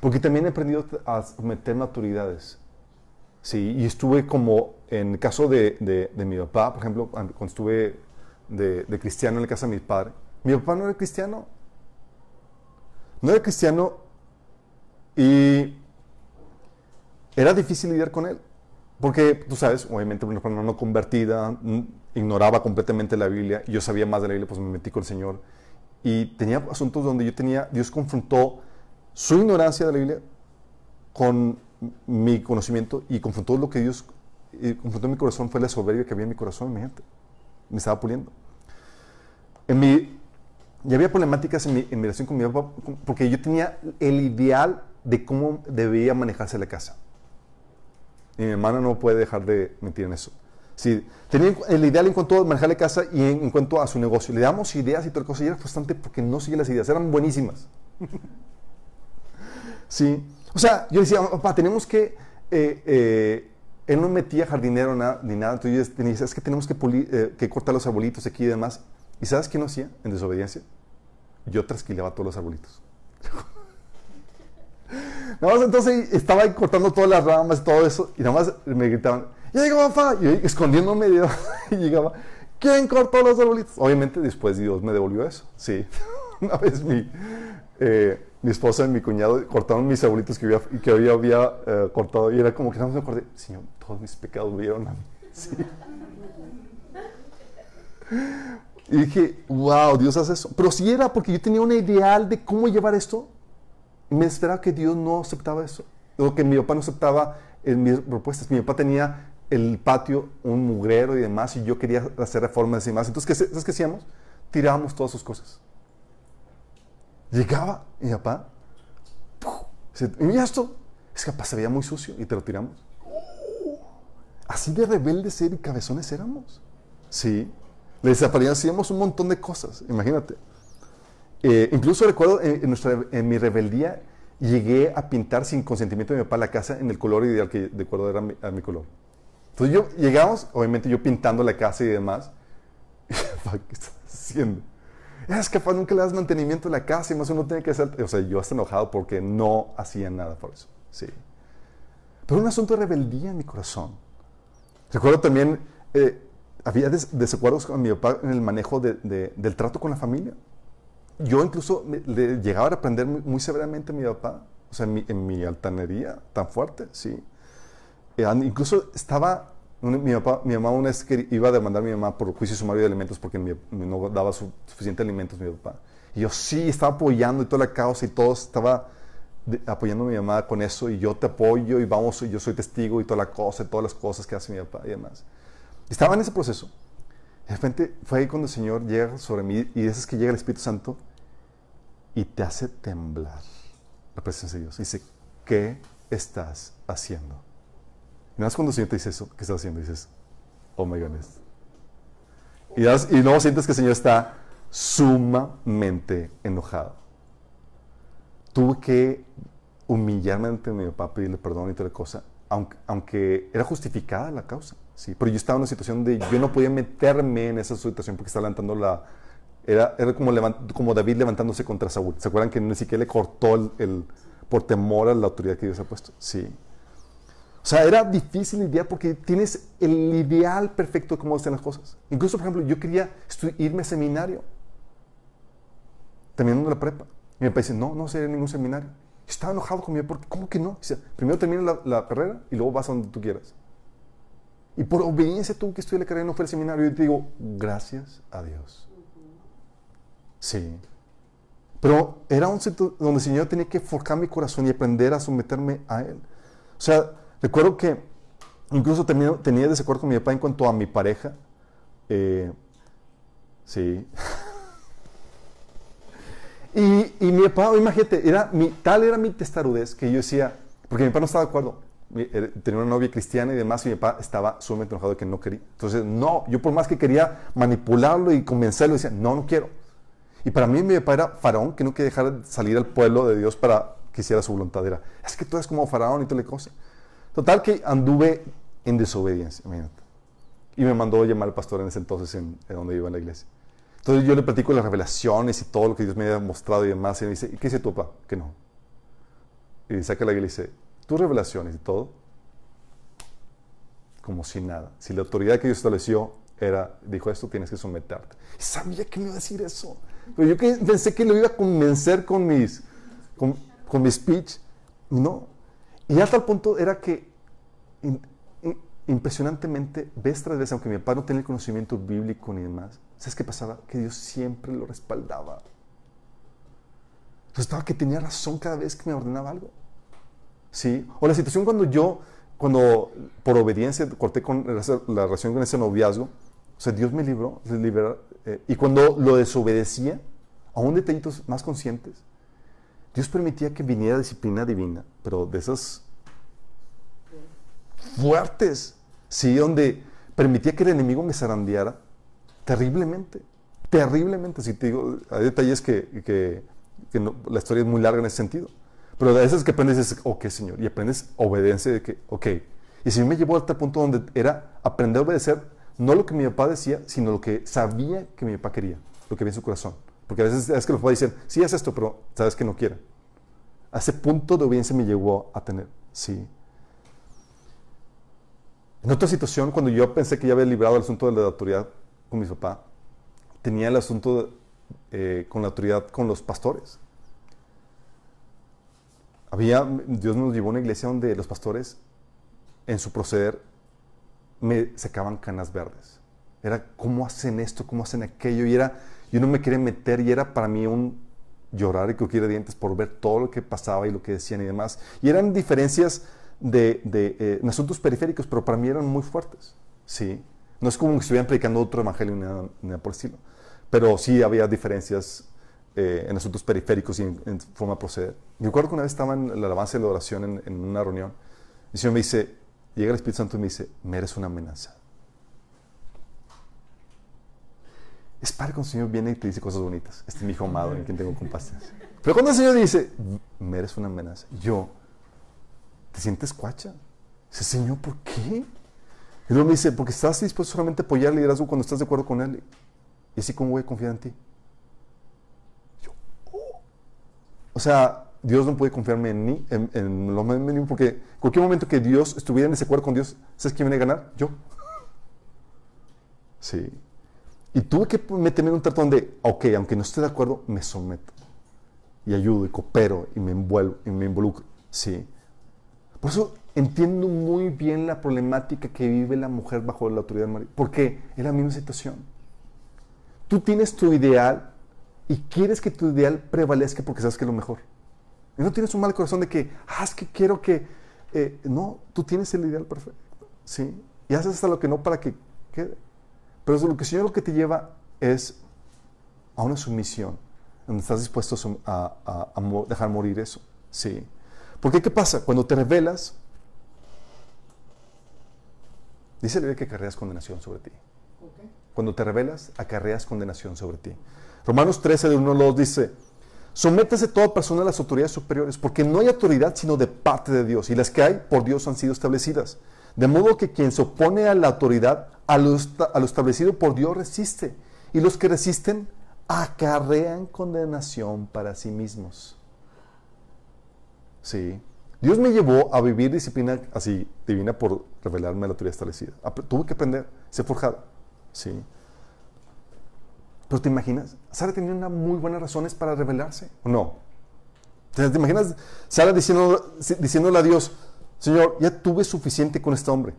Porque también he aprendido a someterme autoridades. Sí, y estuve como en el caso de, de, mi papá, por ejemplo, cuando estuve de, de, cristiano en la casa de mi padre. Mi papá no era cristiano. No era cristiano y era difícil lidiar con él. Porque tú sabes, obviamente una persona no convertida, ignoraba completamente la Biblia, yo sabía más de la Biblia, pues me metí con el Señor. Y tenía asuntos donde yo tenía, Dios confrontó su ignorancia de la Biblia con mi conocimiento y confrontó lo que Dios y confrontó en mi corazón fue la soberbia que había en mi corazón, mi gente. Me estaba puliendo. En mi, ya había problemáticas en mi, en relación con mi papá porque yo tenía el ideal de cómo debía manejarse la casa. Mi hermana no puede dejar de mentir en eso. Sí, tenía el ideal en cuanto a manejar la casa y en, cuanto a su negocio. Le damos ideas y toda cosa y era frustrante porque no seguía las ideas, eran buenísimas. sí. O sea, yo decía, papá, tenemos que... Eh, eh, él no metía jardinero ni nada, entonces yo decía, es que tenemos que, eh, que cortar los arbolitos aquí y demás. ¿Y sabes qué no hacía en desobediencia? Yo trasquilaba todos los arbolitos. nada más entonces estaba ahí cortando todas las ramas y todo eso, y nada más me gritaban, ya llegó papá, y escondiéndome y llegaba, ¿quién cortó los arbolitos? Obviamente después Dios me devolvió eso, sí. Una vez mi, mi esposa y mi cuñado cortaron mis abuelitos que, había, que había, había eh, cortado y era como que no me acordé, Señor, todos mis pecados vieron a mí. Y dije, wow, Dios hace eso. Pero si era porque yo tenía un ideal de cómo llevar esto me esperaba que Dios no aceptaba eso. O que mi papá no aceptaba en mis propuestas. Mi papá tenía el patio, un mugrero y demás, y yo quería hacer reformas y demás. Entonces, ¿qué, ¿sabes qué hacíamos? Tirábamos todas sus cosas. Llegaba mi papá, dice, ¿y esto? Es que papá se veía muy sucio y te lo tiramos. Así de rebeldes y cabezones éramos. Sí. Le desaparecíamos un montón de cosas, imagínate. Eh, incluso recuerdo en, nuestra, en, mi rebeldía llegué a pintar sin consentimiento de mi papá la casa en el color ideal que de acuerdo era mi, a mi color. Entonces yo llegamos, obviamente yo pintando la casa y demás. ¿Qué estás haciendo? Es que nunca le das mantenimiento a la casa y más uno tiene que hacer. O sea, yo hasta enojado porque no hacía nada por eso. Sí. Pero un asunto de rebeldía en mi corazón. Recuerdo también, eh, había desacuerdos con mi papá en el manejo de, del trato con la familia. Yo incluso le llegaba a aprender muy, severamente a mi papá, o sea, en mi, en mi altanería tan fuerte, sí. Eh, incluso estaba, mi, papá, mi mamá una vez que iba a demandar a mi mamá por juicio sumario de alimentos porque no daba su, suficiente alimentos mi papá. Y yo sí, estaba apoyando y toda la causa y todo, estaba apoyando a mi mamá con eso y yo te apoyo y vamos, y yo soy testigo y toda la cosa, y todas las cosas que hace mi papá y demás. Estaba en ese proceso. De repente fue ahí cuando el Señor llega sobre mí y es que llega el Espíritu Santo y te hace temblar la presencia de Dios. Dice, ¿qué estás haciendo? Y más cuando dice eso, ¿qué estás haciendo? Dices, oh my goodness. Y, y no sientes que el Señor está sumamente enojado. Tuve que humillarme ante mi papá, pedirle perdón y toda la cosa, aunque, era justificada la causa. Sí, pero yo estaba en una situación de yo no podía meterme en esa situación porque estaba levantando la. Era, como, David levantándose contra Saúl. ¿Se acuerdan que ni siquiera le cortó el, por temor a la autoridad que Dios ha puesto? Sí. O sea, era difícil lidiar porque tienes el ideal perfecto de cómo hacen las cosas. Incluso, por ejemplo, yo quería irme a seminario, terminando la prepa. Y mi papá dice, no, no sería ningún seminario. estaba enojado conmigo porque, ¿cómo que no? Dice, primero termina la, la, carrera y luego vas a donde tú quieras. Y por obediencia tuve que estudiar la carrera y no fue al seminario. Y te digo, gracias a Dios. Sí. Pero era un sitio donde el Señor tenía que forjar mi corazón y aprender a someterme a Él. O sea, Recuerdo que incluso tenía, tenía desacuerdo con mi papá en cuanto a mi pareja. Eh, sí. y, y, mi papá, imagínate, era mi, tal era mi testarudez que yo decía, porque mi papá no estaba de acuerdo. Tenía una novia cristiana y demás, y mi papá estaba sumamente enojado de que no quería. Entonces, no, yo por más que quería manipularlo y convencerlo, decía, no, no quiero. Y para mí mi papá era faraón que no quería dejar salir al pueblo de Dios para que hiciera su voluntad. Era, es que tú eres como faraón y toda la cosa. Total que anduve en desobediencia. Y me mandó a llamar al pastor en ese entonces en, donde iba en la iglesia. Entonces yo le platico las revelaciones y todo lo que Dios me había mostrado y demás. Y me dice, ¿y qué dice tu papá? Que no. Y saca la iglesia y dice, tus revelaciones y todo, como si nada. Si la autoridad que Dios estableció era, dijo esto, tienes que someterte. Y sabía que me iba a decir eso. Pero yo pensé que lo iba a convencer con mis, con, con mi speech. No, y hasta el punto era que impresionantemente, vez tras vez, aunque mi papá no tenía el conocimiento bíblico ni demás, ¿sabes qué pasaba? Que Dios siempre lo respaldaba. Estaba que tenía razón cada vez que me ordenaba algo. ¿Sí? O la situación cuando yo, cuando por obediencia corté con la relación con ese noviazgo, o sea, Dios me libró, eh, y cuando lo desobedecía, aún detallitos más conscientes, Dios permitía que viniera disciplina divina, pero de esas fuertes, ¿sí? Donde permitía que el enemigo me zarandeara terriblemente, terriblemente. Si te digo, hay detalles que, la historia es muy larga en ese sentido. Pero de esas que aprendes es, ok, Señor, y aprendes obediencia de que, ok. Y si me llevó hasta el punto donde era aprender a obedecer no lo que mi papá decía, sino lo que sabía que mi papá quería, lo que había en su corazón. Porque a veces es que los papás dicen, sí, haz esto, pero sabes que no quiere. A ese punto de obediencia me llegó a tener, sí. En otra situación, cuando yo pensé que ya había librado el asunto de la autoridad con mi papá, tenía el asunto eh, con la autoridad con los pastores. Había, Dios nos llevó a una iglesia donde los pastores, en su proceder, me sacaban canas verdes. Era, ¿cómo hacen esto? ¿Cómo hacen aquello? Y era, yo no me quería meter y era para mí un, llorar y crujir de dientes por ver todo lo que pasaba y lo que decían y demás. Y eran diferencias de, de eh, en asuntos periféricos, pero para mí eran muy fuertes. ¿sí? No es como que estuvieran predicando otro evangelio ni nada, nada por el estilo. Pero sí había diferencias eh, en asuntos periféricos y en, en forma de proceder. Yo recuerdo que una vez estaba en la alabanza y la oración en, en una reunión. Y el Señor me dice, llega el Espíritu Santo y me dice, me eres una amenaza. Es padre cuando el Señor viene y te dice cosas bonitas. Este es mi hijo amado en quien tengo compasión. Pero cuando el Señor dice, me eres una amenaza, yo, ¿te sientes cuacha? Dice, Señor, ¿por qué? Y luego me dice, porque estás dispuesto solamente a apoyar el liderazgo cuando estás de acuerdo con Él. Y así como voy a confiar en ti. Yo, oh. O sea, Dios no puede confiarme en mí, en, en lo más mínimo, porque en cualquier momento que Dios estuviera en desacuerdo con Dios, ¿sabes quién viene a ganar? Yo. Sí. Y tuve que meterme en un trato donde, ok, aunque no esté de acuerdo, me someto. Y ayudo, y coopero, y me envuelvo, y me involucro. Sí. Por eso entiendo muy bien la problemática que vive la mujer bajo la autoridad del marido. Porque es la misma situación. Tú tienes tu ideal y quieres que tu ideal prevalezca porque sabes que es lo mejor. Y no tienes un mal corazón de que, ah, es que quiero que. eh, no, tú tienes el ideal perfecto. Sí. Y haces hasta lo que no para que quede. Pero lo que el Señor lo que te lleva es a una sumisión, donde estás dispuesto a, dejar morir eso. Sí. Porque ¿qué pasa? Cuando te revelas, dice la Biblia que acarreas condenación sobre ti. Cuando te revelas, acarreas condenación sobre ti. Romanos 13, de 1 al 2 dice, sométase toda persona a las autoridades superiores, porque no hay autoridad sino de parte de Dios, y las que hay por Dios han sido establecidas. De modo que quien se opone a la autoridad, a lo, establecido por Dios resiste, y los que resisten acarrean condenación para sí mismos. Sí. Dios me llevó a vivir disciplina así, divina, por revelarme la autoridad establecida. Tuve que aprender, ser forjada. Sí. Pero te imaginas, Sara tenía unas muy buenas razones para rebelarse, ¿o no? ¿Te te imaginas Sara diciendo, diciéndole a Dios, Señor, ya tuve suficiente con este hombre?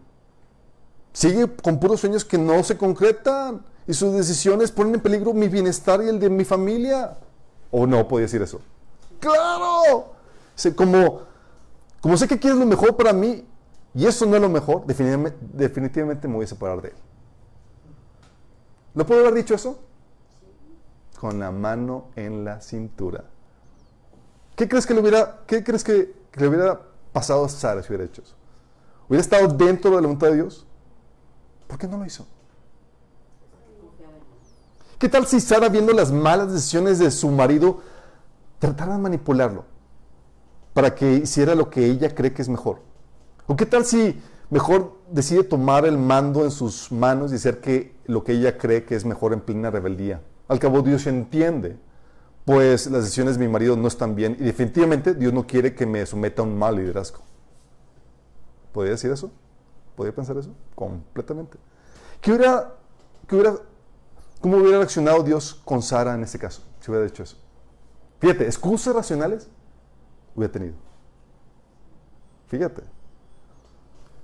Sigue con puros sueños que no se concretan y sus decisiones ponen en peligro mi bienestar y el de mi familia. ¿O no podía decir eso? ¡Claro! Como, como sé que quieres lo mejor para mí y eso no es lo mejor, definitivamente, me voy a separar de él. ¿No puedo haber dicho eso? Con la mano en la cintura. ¿Qué crees que le hubiera, qué crees que le hubiera pasado Sara si hubiera hecho eso? ¿Hubiera estado dentro de la voluntad de Dios? ¿Por qué no lo hizo? ¿Qué tal si Sara, viendo las malas decisiones de su marido, tratara de manipularlo para que hiciera lo que ella cree que es mejor? ¿O qué tal si mejor decide tomar el mando en sus manos y hacer que lo que ella cree que es mejor en plena rebeldía? Al cabo Dios entiende, pues las decisiones de mi marido no están bien y definitivamente Dios no quiere que me someta a un mal liderazgo. ¿Podría decir eso? ¿Podría pensar eso? Completamente. ¿Qué hubiera, qué hubiera, ¿Cómo hubiera reaccionado Dios con Sara en este caso, si hubiera dicho eso? Fíjate, excusas racionales hubiera tenido. Fíjate.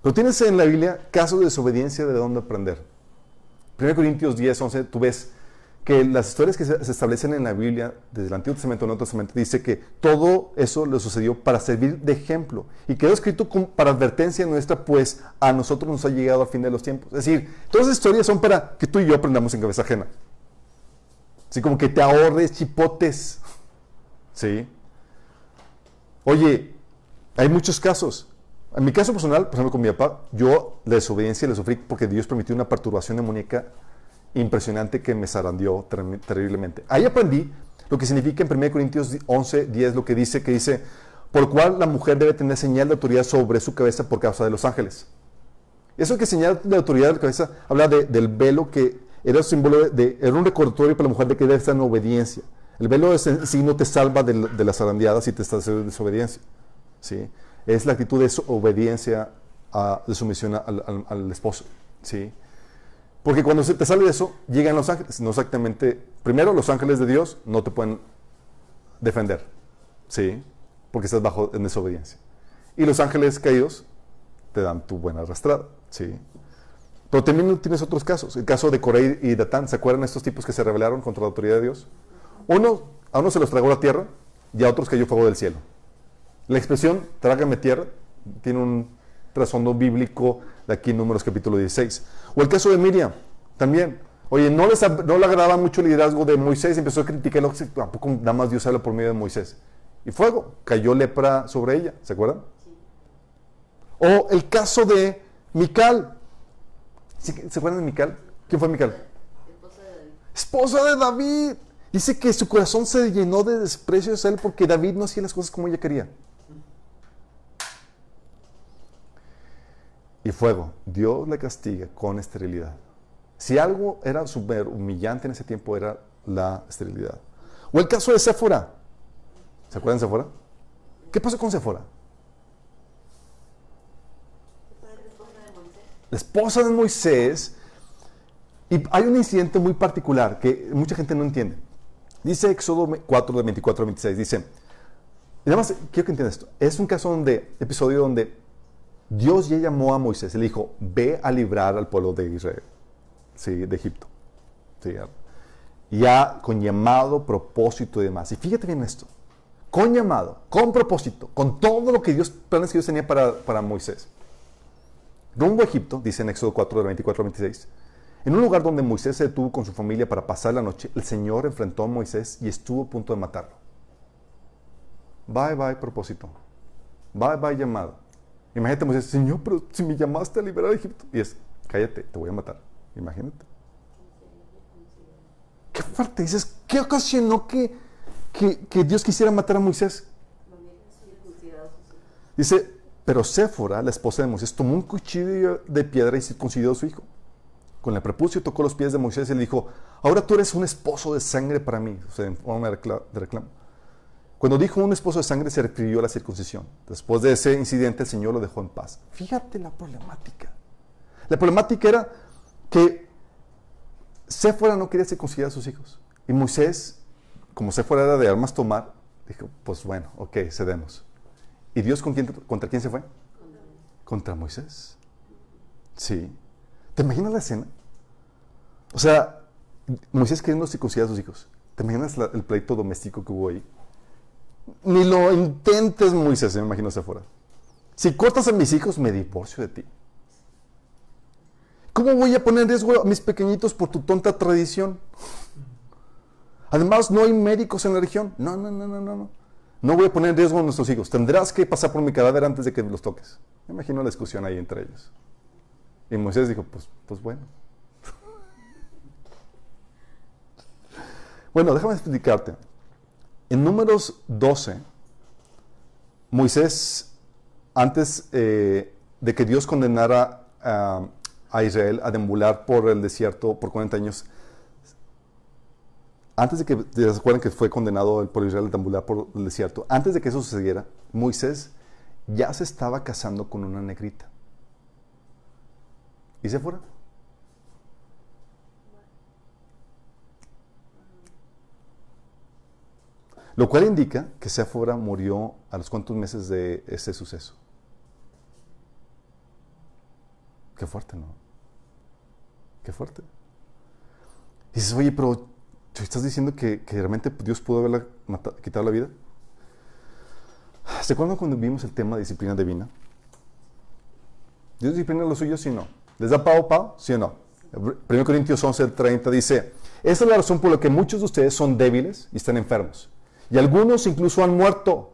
Pero tienes en la Biblia casos de desobediencia de dónde aprender. 1 Corintios 10, 11, tú ves que las historias que se establecen en la Biblia, desde el Antiguo Testamento al Nuevo Testamento, dice que todo eso le sucedió para servir de ejemplo. Y quedó escrito para advertencia nuestra, pues a nosotros nos ha llegado al fin de los tiempos. Es decir, todas esas historias son para que tú y yo aprendamos en cabeza ajena. Así como que te ahorres chipotes. ¿Sí? Oye, hay muchos casos. En mi caso personal, por ejemplo, con mi papá, yo la desobediencia la sufrí porque Dios permitió una perturbación demoníaca impresionante que me zarandeó ter- terriblemente. Ahí aprendí lo que significa en 1 Corintios 11, 10, lo que dice, que dice, por cual la mujer debe tener señal de autoridad sobre su cabeza por causa de los ángeles. Eso que señal de autoridad de la cabeza habla de- del velo que era símbolo de, era un recordatorio para la mujer de que debe estar en obediencia. El velo es el signo te salva de, de las zarandeadas y te está haciendo desobediencia. ¿sí? Es la actitud de obediencia, de sumisión al- al esposo. ¿sí? Porque cuando se te sale de eso, llegan los ángeles. No exactamente. Primero, los ángeles de Dios no te pueden defender. ¿Sí? Porque estás bajo en desobediencia. Y los ángeles caídos te dan tu buena arrastrada. ¿Sí? Pero también tienes otros casos. El caso de Coré y Datán. ¿Se acuerdan estos tipos que se rebelaron contra la autoridad de Dios? Uno A unos se los tragó la tierra y a otros cayó fuego del cielo. La expresión trágame tierra tiene un trasfondo bíblico de aquí en Números capítulo 16. O el caso de Miriam, también. Oye, no, les, no le agradaba mucho el liderazgo de Moisés, empezó a criticarlo, tampoco nada más Dios habla por medio de Moisés. Y fuego, cayó lepra sobre ella, ¿se acuerdan? O el caso de Mical. ¿Se acuerdan de Mical? ¿Quién fue Mical? Esposa de David. Esposa de David. Dice que su corazón se llenó de desprecio hacia él porque David no hacía las cosas como ella quería. Y fuego, Dios le castiga con esterilidad. Si algo era súper humillante en ese tiempo era la esterilidad. O el caso de Séfora. ¿Se acuerdan de Séfora? ¿Qué pasó con? Fue la esposa de Moisés. Y hay un incidente muy particular que mucha gente no entiende. Dice Éxodo 4, de 24 a 26. Dice, y nada más quiero que entiendan esto. Es un caso donde, episodio donde Dios ya llamó a Moisés le dijo, ve a librar al pueblo de Israel, sí, de Egipto. Sí, ya. con llamado, propósito y demás. Y fíjate bien esto. Con llamado, con propósito, con todo lo que Dios, planes que Dios tenía para, para Moisés. Rumbo a Egipto, dice en Éxodo 4, de 24 a 26. En un lugar donde Moisés se detuvo con su familia para pasar la noche, el Señor enfrentó a Moisés y estuvo a punto de matarlo. Bye, bye, propósito. Bye, bye, llamado. Imagínate, Moisés, Señor, pero si me llamaste a liberar a Egipto. Y es, cállate, te voy a matar. Imagínate. Qué fuerte. Dices, ¿qué ocasionó que, que, Dios quisiera matar a Moisés? Dice, pero Séfora, la esposa de Moisés, tomó un cuchillo de piedra y circuncidó a su hijo. Con el prepucio tocó los pies de Moisés y le dijo, ahora tú eres un esposo de sangre para mí. O sea, en forma de reclamo. Cuando dijo un esposo de sangre se refirió a la circuncisión. Después de ese incidente el Señor lo dejó en paz. Fíjate la problemática. La problemática era que Séfora no quería circuncidar a sus hijos. Y Moisés, como Séfora era de armas tomar, dijo, pues bueno, ok, cedemos. ¿Y Dios contra quién se fue? Contra Moisés. Sí. ¿Te imaginas la escena? O sea, Moisés queriendo circuncidar a sus hijos. ¿Te imaginas el pleito doméstico que hubo ahí? Ni lo intentes, Moisés, me imagino se fuera. Si cortas a mis hijos, me divorcio de ti. ¿Cómo voy a poner en riesgo a mis pequeñitos por tu tonta tradición? Además, no hay médicos en la región. No, no, no, no, no. No, no voy a poner en riesgo a nuestros hijos. Tendrás que pasar por mi cadáver antes de que los toques. Me imagino la discusión ahí entre ellos. Y Moisés dijo, pues, pues bueno. Bueno, déjame explicarte. En números 12, Moisés, antes eh, de que Dios condenara a, a Israel a deambular por el desierto por 40 años, antes de que, ¿se acuerdan que fue condenado de Israel a deambular por el desierto? Antes de que eso sucediera, Moisés ya se estaba casando con una negrita. ¿Y se fuera? Lo cual indica que Séfora murió a los cuantos meses de ese suceso. Qué fuerte, ¿no? Qué fuerte. Dices, oye, pero ¿tú estás diciendo que, realmente Dios pudo haberla mata- quitado la vida? ¿Se acuerdan cuando vimos el tema de disciplina divina? ¿Dios disciplina los suyos, sí o no? ¿Les da pavo, pavo? ¿Sí o no? 1 Corintios 11, 30 dice, esta es la razón por la que muchos de ustedes son débiles y están enfermos. Y algunos incluso han muerto.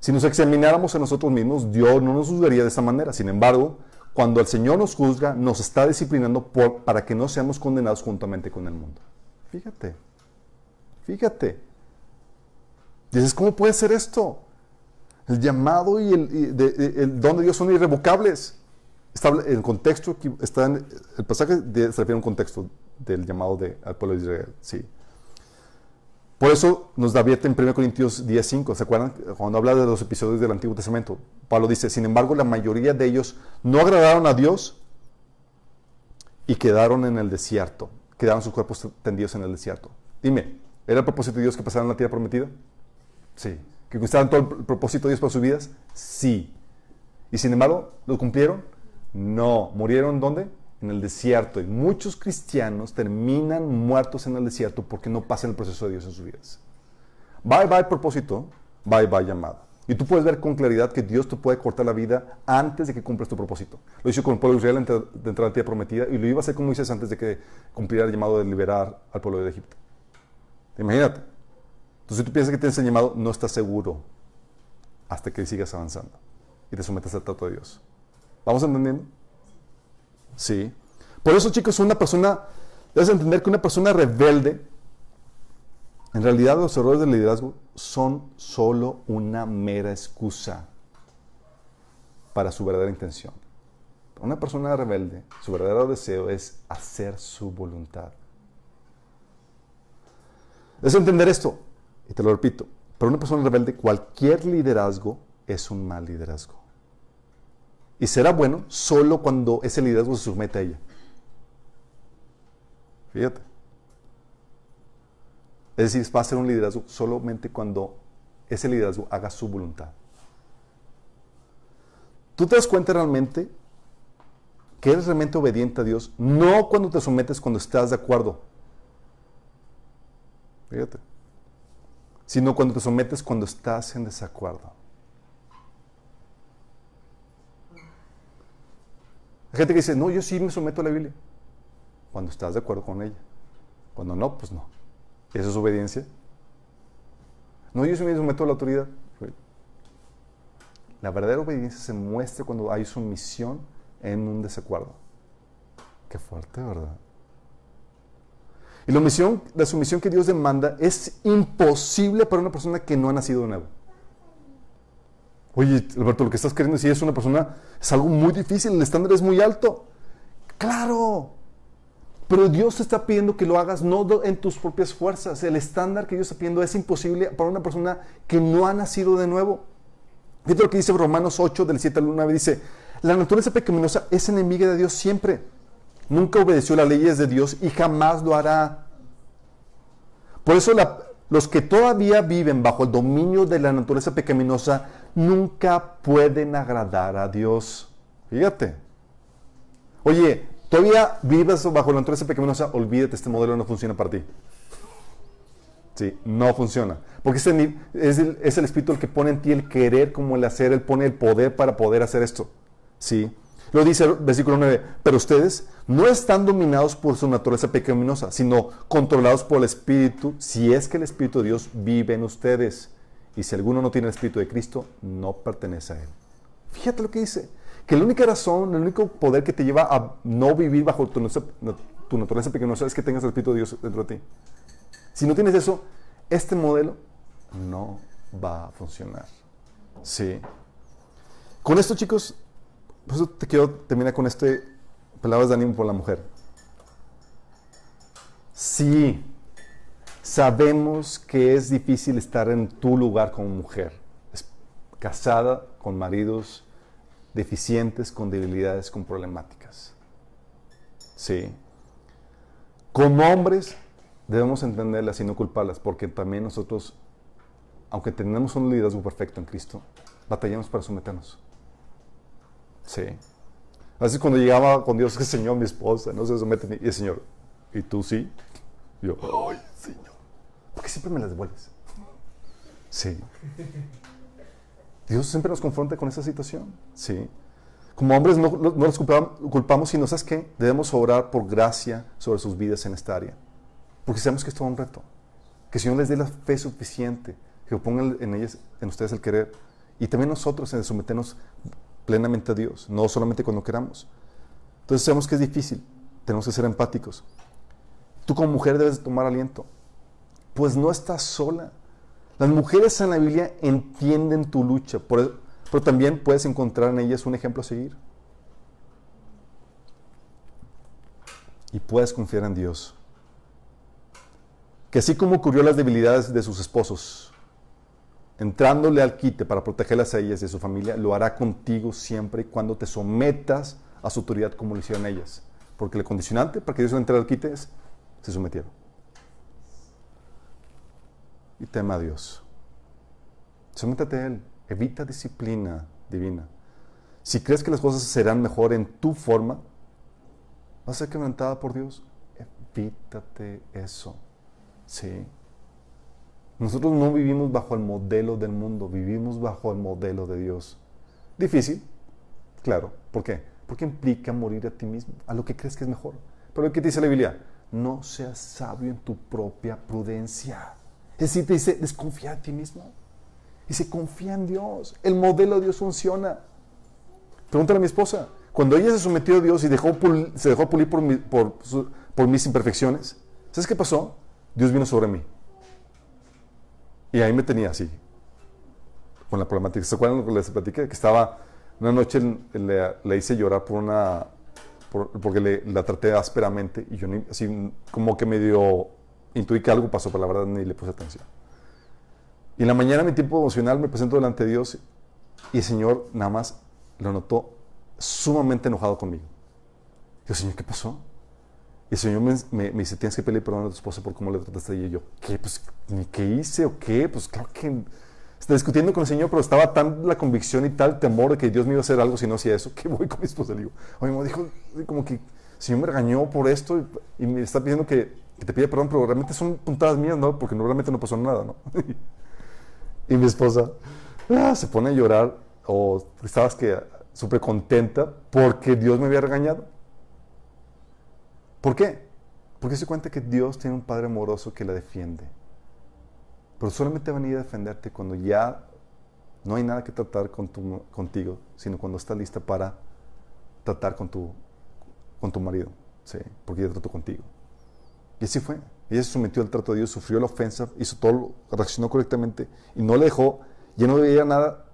Si nos examináramos a nosotros mismos, Dios no nos juzgaría de esa manera. Sin embargo, cuando el Señor nos juzga, nos está disciplinando para que no seamos condenados juntamente con el mundo. Fíjate, fíjate. Dices, ¿cómo puede ser esto? El llamado y el, don de Dios son irrevocables. Está, el contexto, está en- el pasaje se refiere a un contexto del llamado de, al pueblo de Israel. Sí. Por eso nos da abierta en 1 Corintios 10.5. ¿Se acuerdan? Cuando habla de los episodios del Antiguo Testamento. Pablo dice, sin embargo, la mayoría de ellos no agradaron a Dios y quedaron en el desierto. Quedaron sus cuerpos tendidos en el desierto. Dime, ¿era el propósito de Dios que pasaran la tierra prometida? Sí. ¿Que conquistaran todo el propósito de Dios para sus vidas? Sí. ¿Y sin embargo, lo cumplieron? No. ¿Murieron dónde? En el desierto. Y muchos cristianos terminan muertos en el desierto porque no pasan el proceso de Dios en sus vidas. Bye bye propósito, bye bye llamada. Y tú puedes ver con claridad que Dios te puede cortar la vida antes de que cumplas tu propósito. Lo hizo con el pueblo de Israel de entrar a la tierra prometida y lo iba a hacer con Moisés antes de que cumpliera el llamado de liberar al pueblo de Egipto. Imagínate. Entonces, si tú piensas que tienes el llamado, no estás seguro hasta que sigas avanzando y te sometas al trato de Dios. ¿Vamos entendiendo? Sí. Por eso, chicos, una persona, debes entender que una persona rebelde, en realidad los errores del liderazgo son solo una mera excusa para su verdadera intención. Una persona rebelde, su verdadero deseo es hacer su voluntad. Debes entender esto, y te lo repito, para una persona rebelde cualquier liderazgo es un mal liderazgo. Y será bueno solo cuando ese liderazgo se somete a ella. Fíjate. Es decir, va a ser un liderazgo solamente cuando ese liderazgo haga su voluntad. Tú te das cuenta realmente que eres realmente obediente a Dios, no cuando te sometes cuando estás de acuerdo. Fíjate. Sino cuando te sometes cuando estás en desacuerdo. Hay gente que dice, no, yo sí me someto a la Biblia. Cuando estás de acuerdo con ella. Cuando no, pues no. ¿Eso es obediencia? No, yo sí me someto a la autoridad. La verdadera obediencia se muestra cuando hay sumisión en un desacuerdo. Qué fuerte, ¿verdad? Y la, la sumisión que Dios demanda es imposible para una persona que no ha nacido de nuevo. Oye, Alberto, lo que estás queriendo decir es una persona, es algo muy difícil, el estándar es muy alto. Claro, pero Dios te está pidiendo que lo hagas no en tus propias fuerzas. El estándar que Dios está pidiendo es imposible para una persona que no ha nacido de nuevo. Fíjate lo que dice Romanos 8, del 7 al 9, dice, la naturaleza pecaminosa es enemiga de Dios siempre. Nunca obedeció las leyes de Dios y jamás lo hará. Por eso los que todavía viven bajo el dominio de la naturaleza pecaminosa nunca pueden agradar a Dios. Fíjate. Oye, todavía vives bajo la naturaleza pecaminosa, olvídate, este modelo no funciona para ti. Sí, no funciona. Porque es el, es el Espíritu el que pone en ti el querer como el hacer, Él pone el poder para poder hacer esto. Sí. Lo dice el versículo 9, pero ustedes no están dominados por su naturaleza pecaminosa, sino controlados por el Espíritu, si es que el Espíritu de Dios vive en ustedes. Y si alguno no tiene el Espíritu de Cristo, no pertenece a Él. Fíjate lo que dice, que la única razón, el único poder que te lleva a no vivir bajo tu, tu naturaleza pecaminosa es que tengas el Espíritu de Dios dentro de ti. Si no tienes eso, este modelo no va a funcionar. Sí. Con esto, chicos, te quiero terminar con este palabras de ánimo por la mujer. Sí, sabemos que es difícil estar en tu lugar como mujer, casada con maridos deficientes, con debilidades, con problemáticas. Sí. Como hombres debemos entenderlas y no culparlas, porque también nosotros, aunque tenemos un liderazgo perfecto en Cristo, batallamos para someternos. Sí. Así cuando llegaba con Dios, que Señor, mi esposa, no se somete y el Señor, ¿y tú sí? Y yo, ay, Señor, ¿por qué siempre me las devuelves? Sí. Dios siempre nos confronta con esa situación. Sí. Como hombres no, no los culpamos, sino, ¿sabes qué? Debemos orar por gracia sobre sus vidas en esta área. Porque sabemos que es todo un reto. Que el Señor les dé la fe suficiente, que pongan en ellas, en ustedes el querer. Y también nosotros en someternos plenamente a Dios, no solamente cuando queramos. Entonces sabemos que es difícil, tenemos que ser empáticos. Tú como mujer debes tomar aliento, pues no estás sola. Las mujeres en la Biblia entienden tu lucha, pero también puedes encontrar en ellas un ejemplo a seguir. Y puedes confiar en Dios. Que así como ocurrió las debilidades de sus esposos, entrándole al quite para protegerlas a ellas y a su familia, lo hará contigo siempre y cuando te sometas a su autoridad como lo hicieron ellas. Porque el condicionante para que Dios entre al quite es, se sometieron. Y tema a Dios. Sométate a Él. Evita disciplina divina. Si crees que las cosas serán mejor en tu forma, ¿Vas a ser quebrantada por Dios? Evítate eso. Sí. Nosotros no vivimos bajo el modelo del mundo, vivimos bajo el modelo de Dios. Difícil, claro. ¿Por qué? Porque implica morir a ti mismo, a lo que crees que es mejor. Pero ¿qué te dice la Biblia? No seas sabio en tu propia prudencia. Es decir, te dice, desconfía de ti mismo. Dice, confía en Dios. El modelo de Dios funciona. Pregúntale a mi esposa. Cuando ella se sometió a Dios y dejó se dejó pulir por, mi- por mis imperfecciones, ¿sabes qué pasó? Dios vino sobre mí. Y ahí me tenía así, con la problemática. ¿Se acuerdan lo que les platiqué? Que estaba, una noche le, hice llorar por una, por- porque la traté ásperamente y yo ni- así como que medio intuí que algo pasó, pero la verdad ni le puse atención. Y en la mañana, mi tiempo emocional, me presento delante de Dios y el Señor nada más lo notó sumamente enojado conmigo. Yo, Señor, ¿qué pasó? Y el Señor me, me- me dice, tienes que pedir perdón a tu esposa por cómo le trataste. Y yo, ¿qué? Pues, ¿ni qué hice o qué? Pues claro que... Estaba discutiendo con el Señor, pero estaba tan la convicción y tal temor de que Dios me iba a hacer algo si no hacía eso, que voy con mi esposa le digo, oye, me dijo, como que el Señor me regañó por esto y, y me está pidiendo que, que te pida perdón, pero realmente son puntadas mías, ¿no? Porque no, realmente no pasó nada, ¿no? y mi esposa ah, se pone a llorar o estabas que súper contenta porque Dios me había regañado. ¿Por qué? Porque se cuenta que Dios tiene un Padre amoroso que la defiende. Pero solamente va a venir a defenderte cuando ya no hay nada que tratar con tu- contigo, sino cuando estás lista para tratar con tu, con tu marido. ¿sí? Porque ya trató contigo. Y así fue. Ella se sometió al trato de Dios, sufrió la ofensa, hizo todo, reaccionó correctamente y no le dejó, ya no veía nada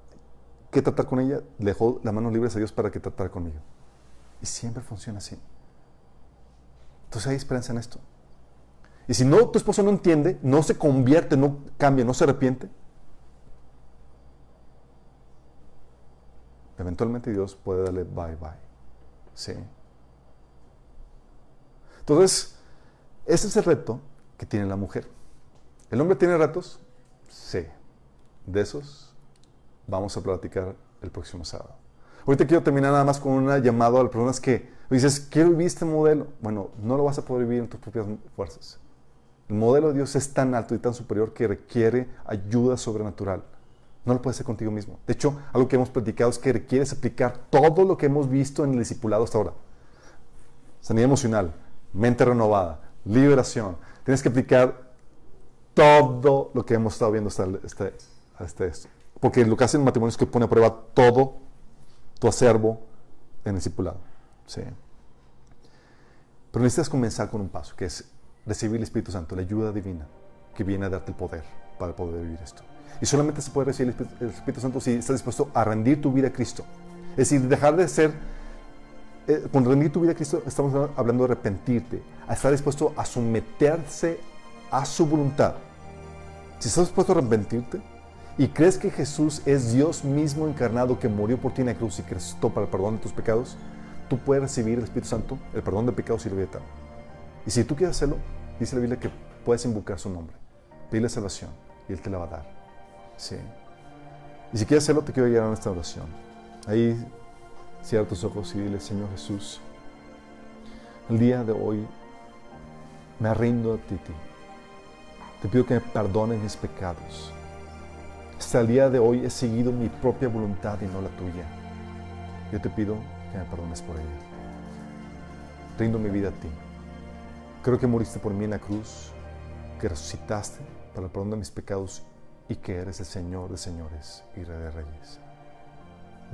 que tratar con ella, le dejó las manos libres a Dios para que tratara conmigo. Y siempre funciona así. Entonces hay esperanza en esto. Y si no, tu esposo no entiende, no se convierte, no cambia, no se arrepiente, eventualmente Dios puede darle bye bye. Sí. Entonces, ese es el reto que tiene la mujer. ¿El hombre tiene retos? Sí. De esos vamos a platicar el próximo sábado. Ahorita quiero terminar nada más con una llamada a las personas que dices, quiero vivir este modelo. Bueno, no lo vas a poder vivir en tus propias fuerzas. El modelo de Dios es tan alto y tan superior que requiere ayuda sobrenatural. No lo puedes hacer contigo mismo. De hecho, algo que hemos platicado es que requieres aplicar todo lo que hemos visto en el discipulado hasta ahora. Sanidad emocional, mente renovada, liberación. Tienes que aplicar todo lo que hemos estado viendo este- hasta esto. Porque lo que hacen matrimonios es que pone a prueba todo tu acervo en el discipulado. Sí. Pero necesitas comenzar con un paso, que es recibir el Espíritu Santo, la ayuda divina, que viene a darte el poder para poder vivir esto. Y solamente se puede recibir el Espíritu Santo si estás dispuesto a rendir tu vida a Cristo. Es decir, dejar de ser eh, con rendir tu vida a Cristo estamos hablando de arrepentirte, a estar dispuesto a someterse a su voluntad. Si estás dispuesto a arrepentirte y crees que Jesús es Dios mismo encarnado que murió por ti en la cruz y resucitó para el perdón de tus pecados, tú puedes recibir el Espíritu Santo, el perdón de pecados y la vida eterna. Y si tú quieres hacerlo, dice la Biblia que puedes invocar su nombre, pedirle salvación y Él te la va a dar. Sí. Y si quieres hacerlo, te quiero guiar en esta oración. Ahí Cierra tus ojos y dile, Señor Jesús, el día de hoy me rindo a ti. Te pido que me perdones mis pecados. Hasta el día de hoy he seguido mi propia voluntad y no la tuya. Yo te pido que me perdones por ella. Rindo mi vida a ti. Creo que moriste por mí en la cruz, que resucitaste para el perdón de mis pecados y que eres el Señor de señores y Rey de reyes.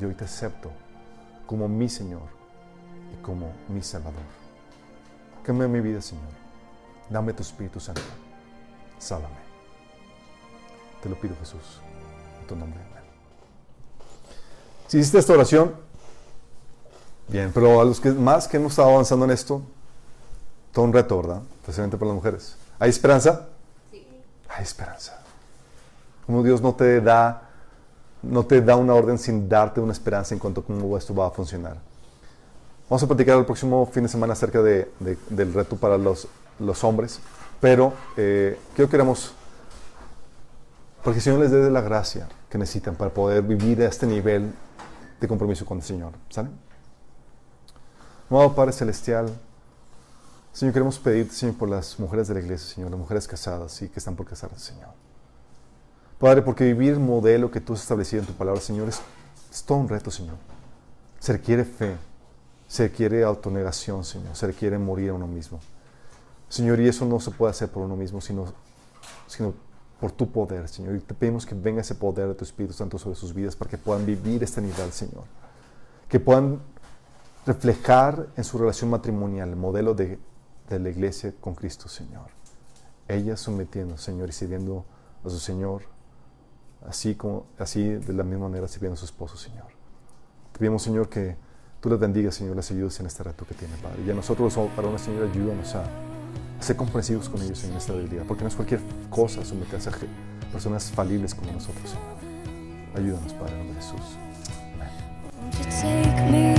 Yo hoy te acepto como mi Señor y como mi Salvador. Cambia mi vida, Señor. Dame tu Espíritu Santo. Sálvame. Te lo pido, Jesús. En tu nombre. Amén. Si hiciste esta oración, bien, pero a los que más que hemos estado avanzando en esto, todo un reto, ¿verdad? Especialmente para las mujeres. ¿Hay esperanza? Sí. Hay esperanza. Como Dios no te da no te da una orden sin darte una esperanza en cuanto a cómo esto va a funcionar. Vamos a platicar el próximo fin de semana acerca de- de- del reto para los, los hombres, pero eh, quiero que queramos, porque el Señor les dé la gracia que necesitan para poder vivir a este nivel de compromiso con el Señor. ¿Sale? Amado Padre Celestial, Señor, queremos pedirte, Señor, por las mujeres de la iglesia, Señor, las mujeres casadas y que están por casarse, Señor. Padre, porque vivir el modelo que tú has establecido en tu palabra, Señor, es, es todo un reto, Señor. Se requiere fe, se requiere autonegación, Señor, se requiere morir a uno mismo. Señor, y eso no se puede hacer por uno mismo, sino, sino por tu poder, Señor. Y te pedimos que venga ese poder de tu Espíritu Santo sobre sus vidas para que puedan vivir este nivel, Señor. Que puedan reflejar en su relación matrimonial el modelo de, de la iglesia con Cristo, Señor. Ellas sometiendo, Señor, y sirviendo a su Señor, así, como, así de la misma manera sirviendo a su esposo, Señor. Te pedimos, Señor, que tú les bendigas, Señor, les ayudes en este reto que tienen, Padre. Y a nosotros los varones, Señor, ayúdanos a, a ser comprensivos con ellos en esta debilidad, porque no es cualquier cosa someterse a personas falibles como nosotros, Señor. Ayúdanos, Padre, en nombre de Jesús. Amén.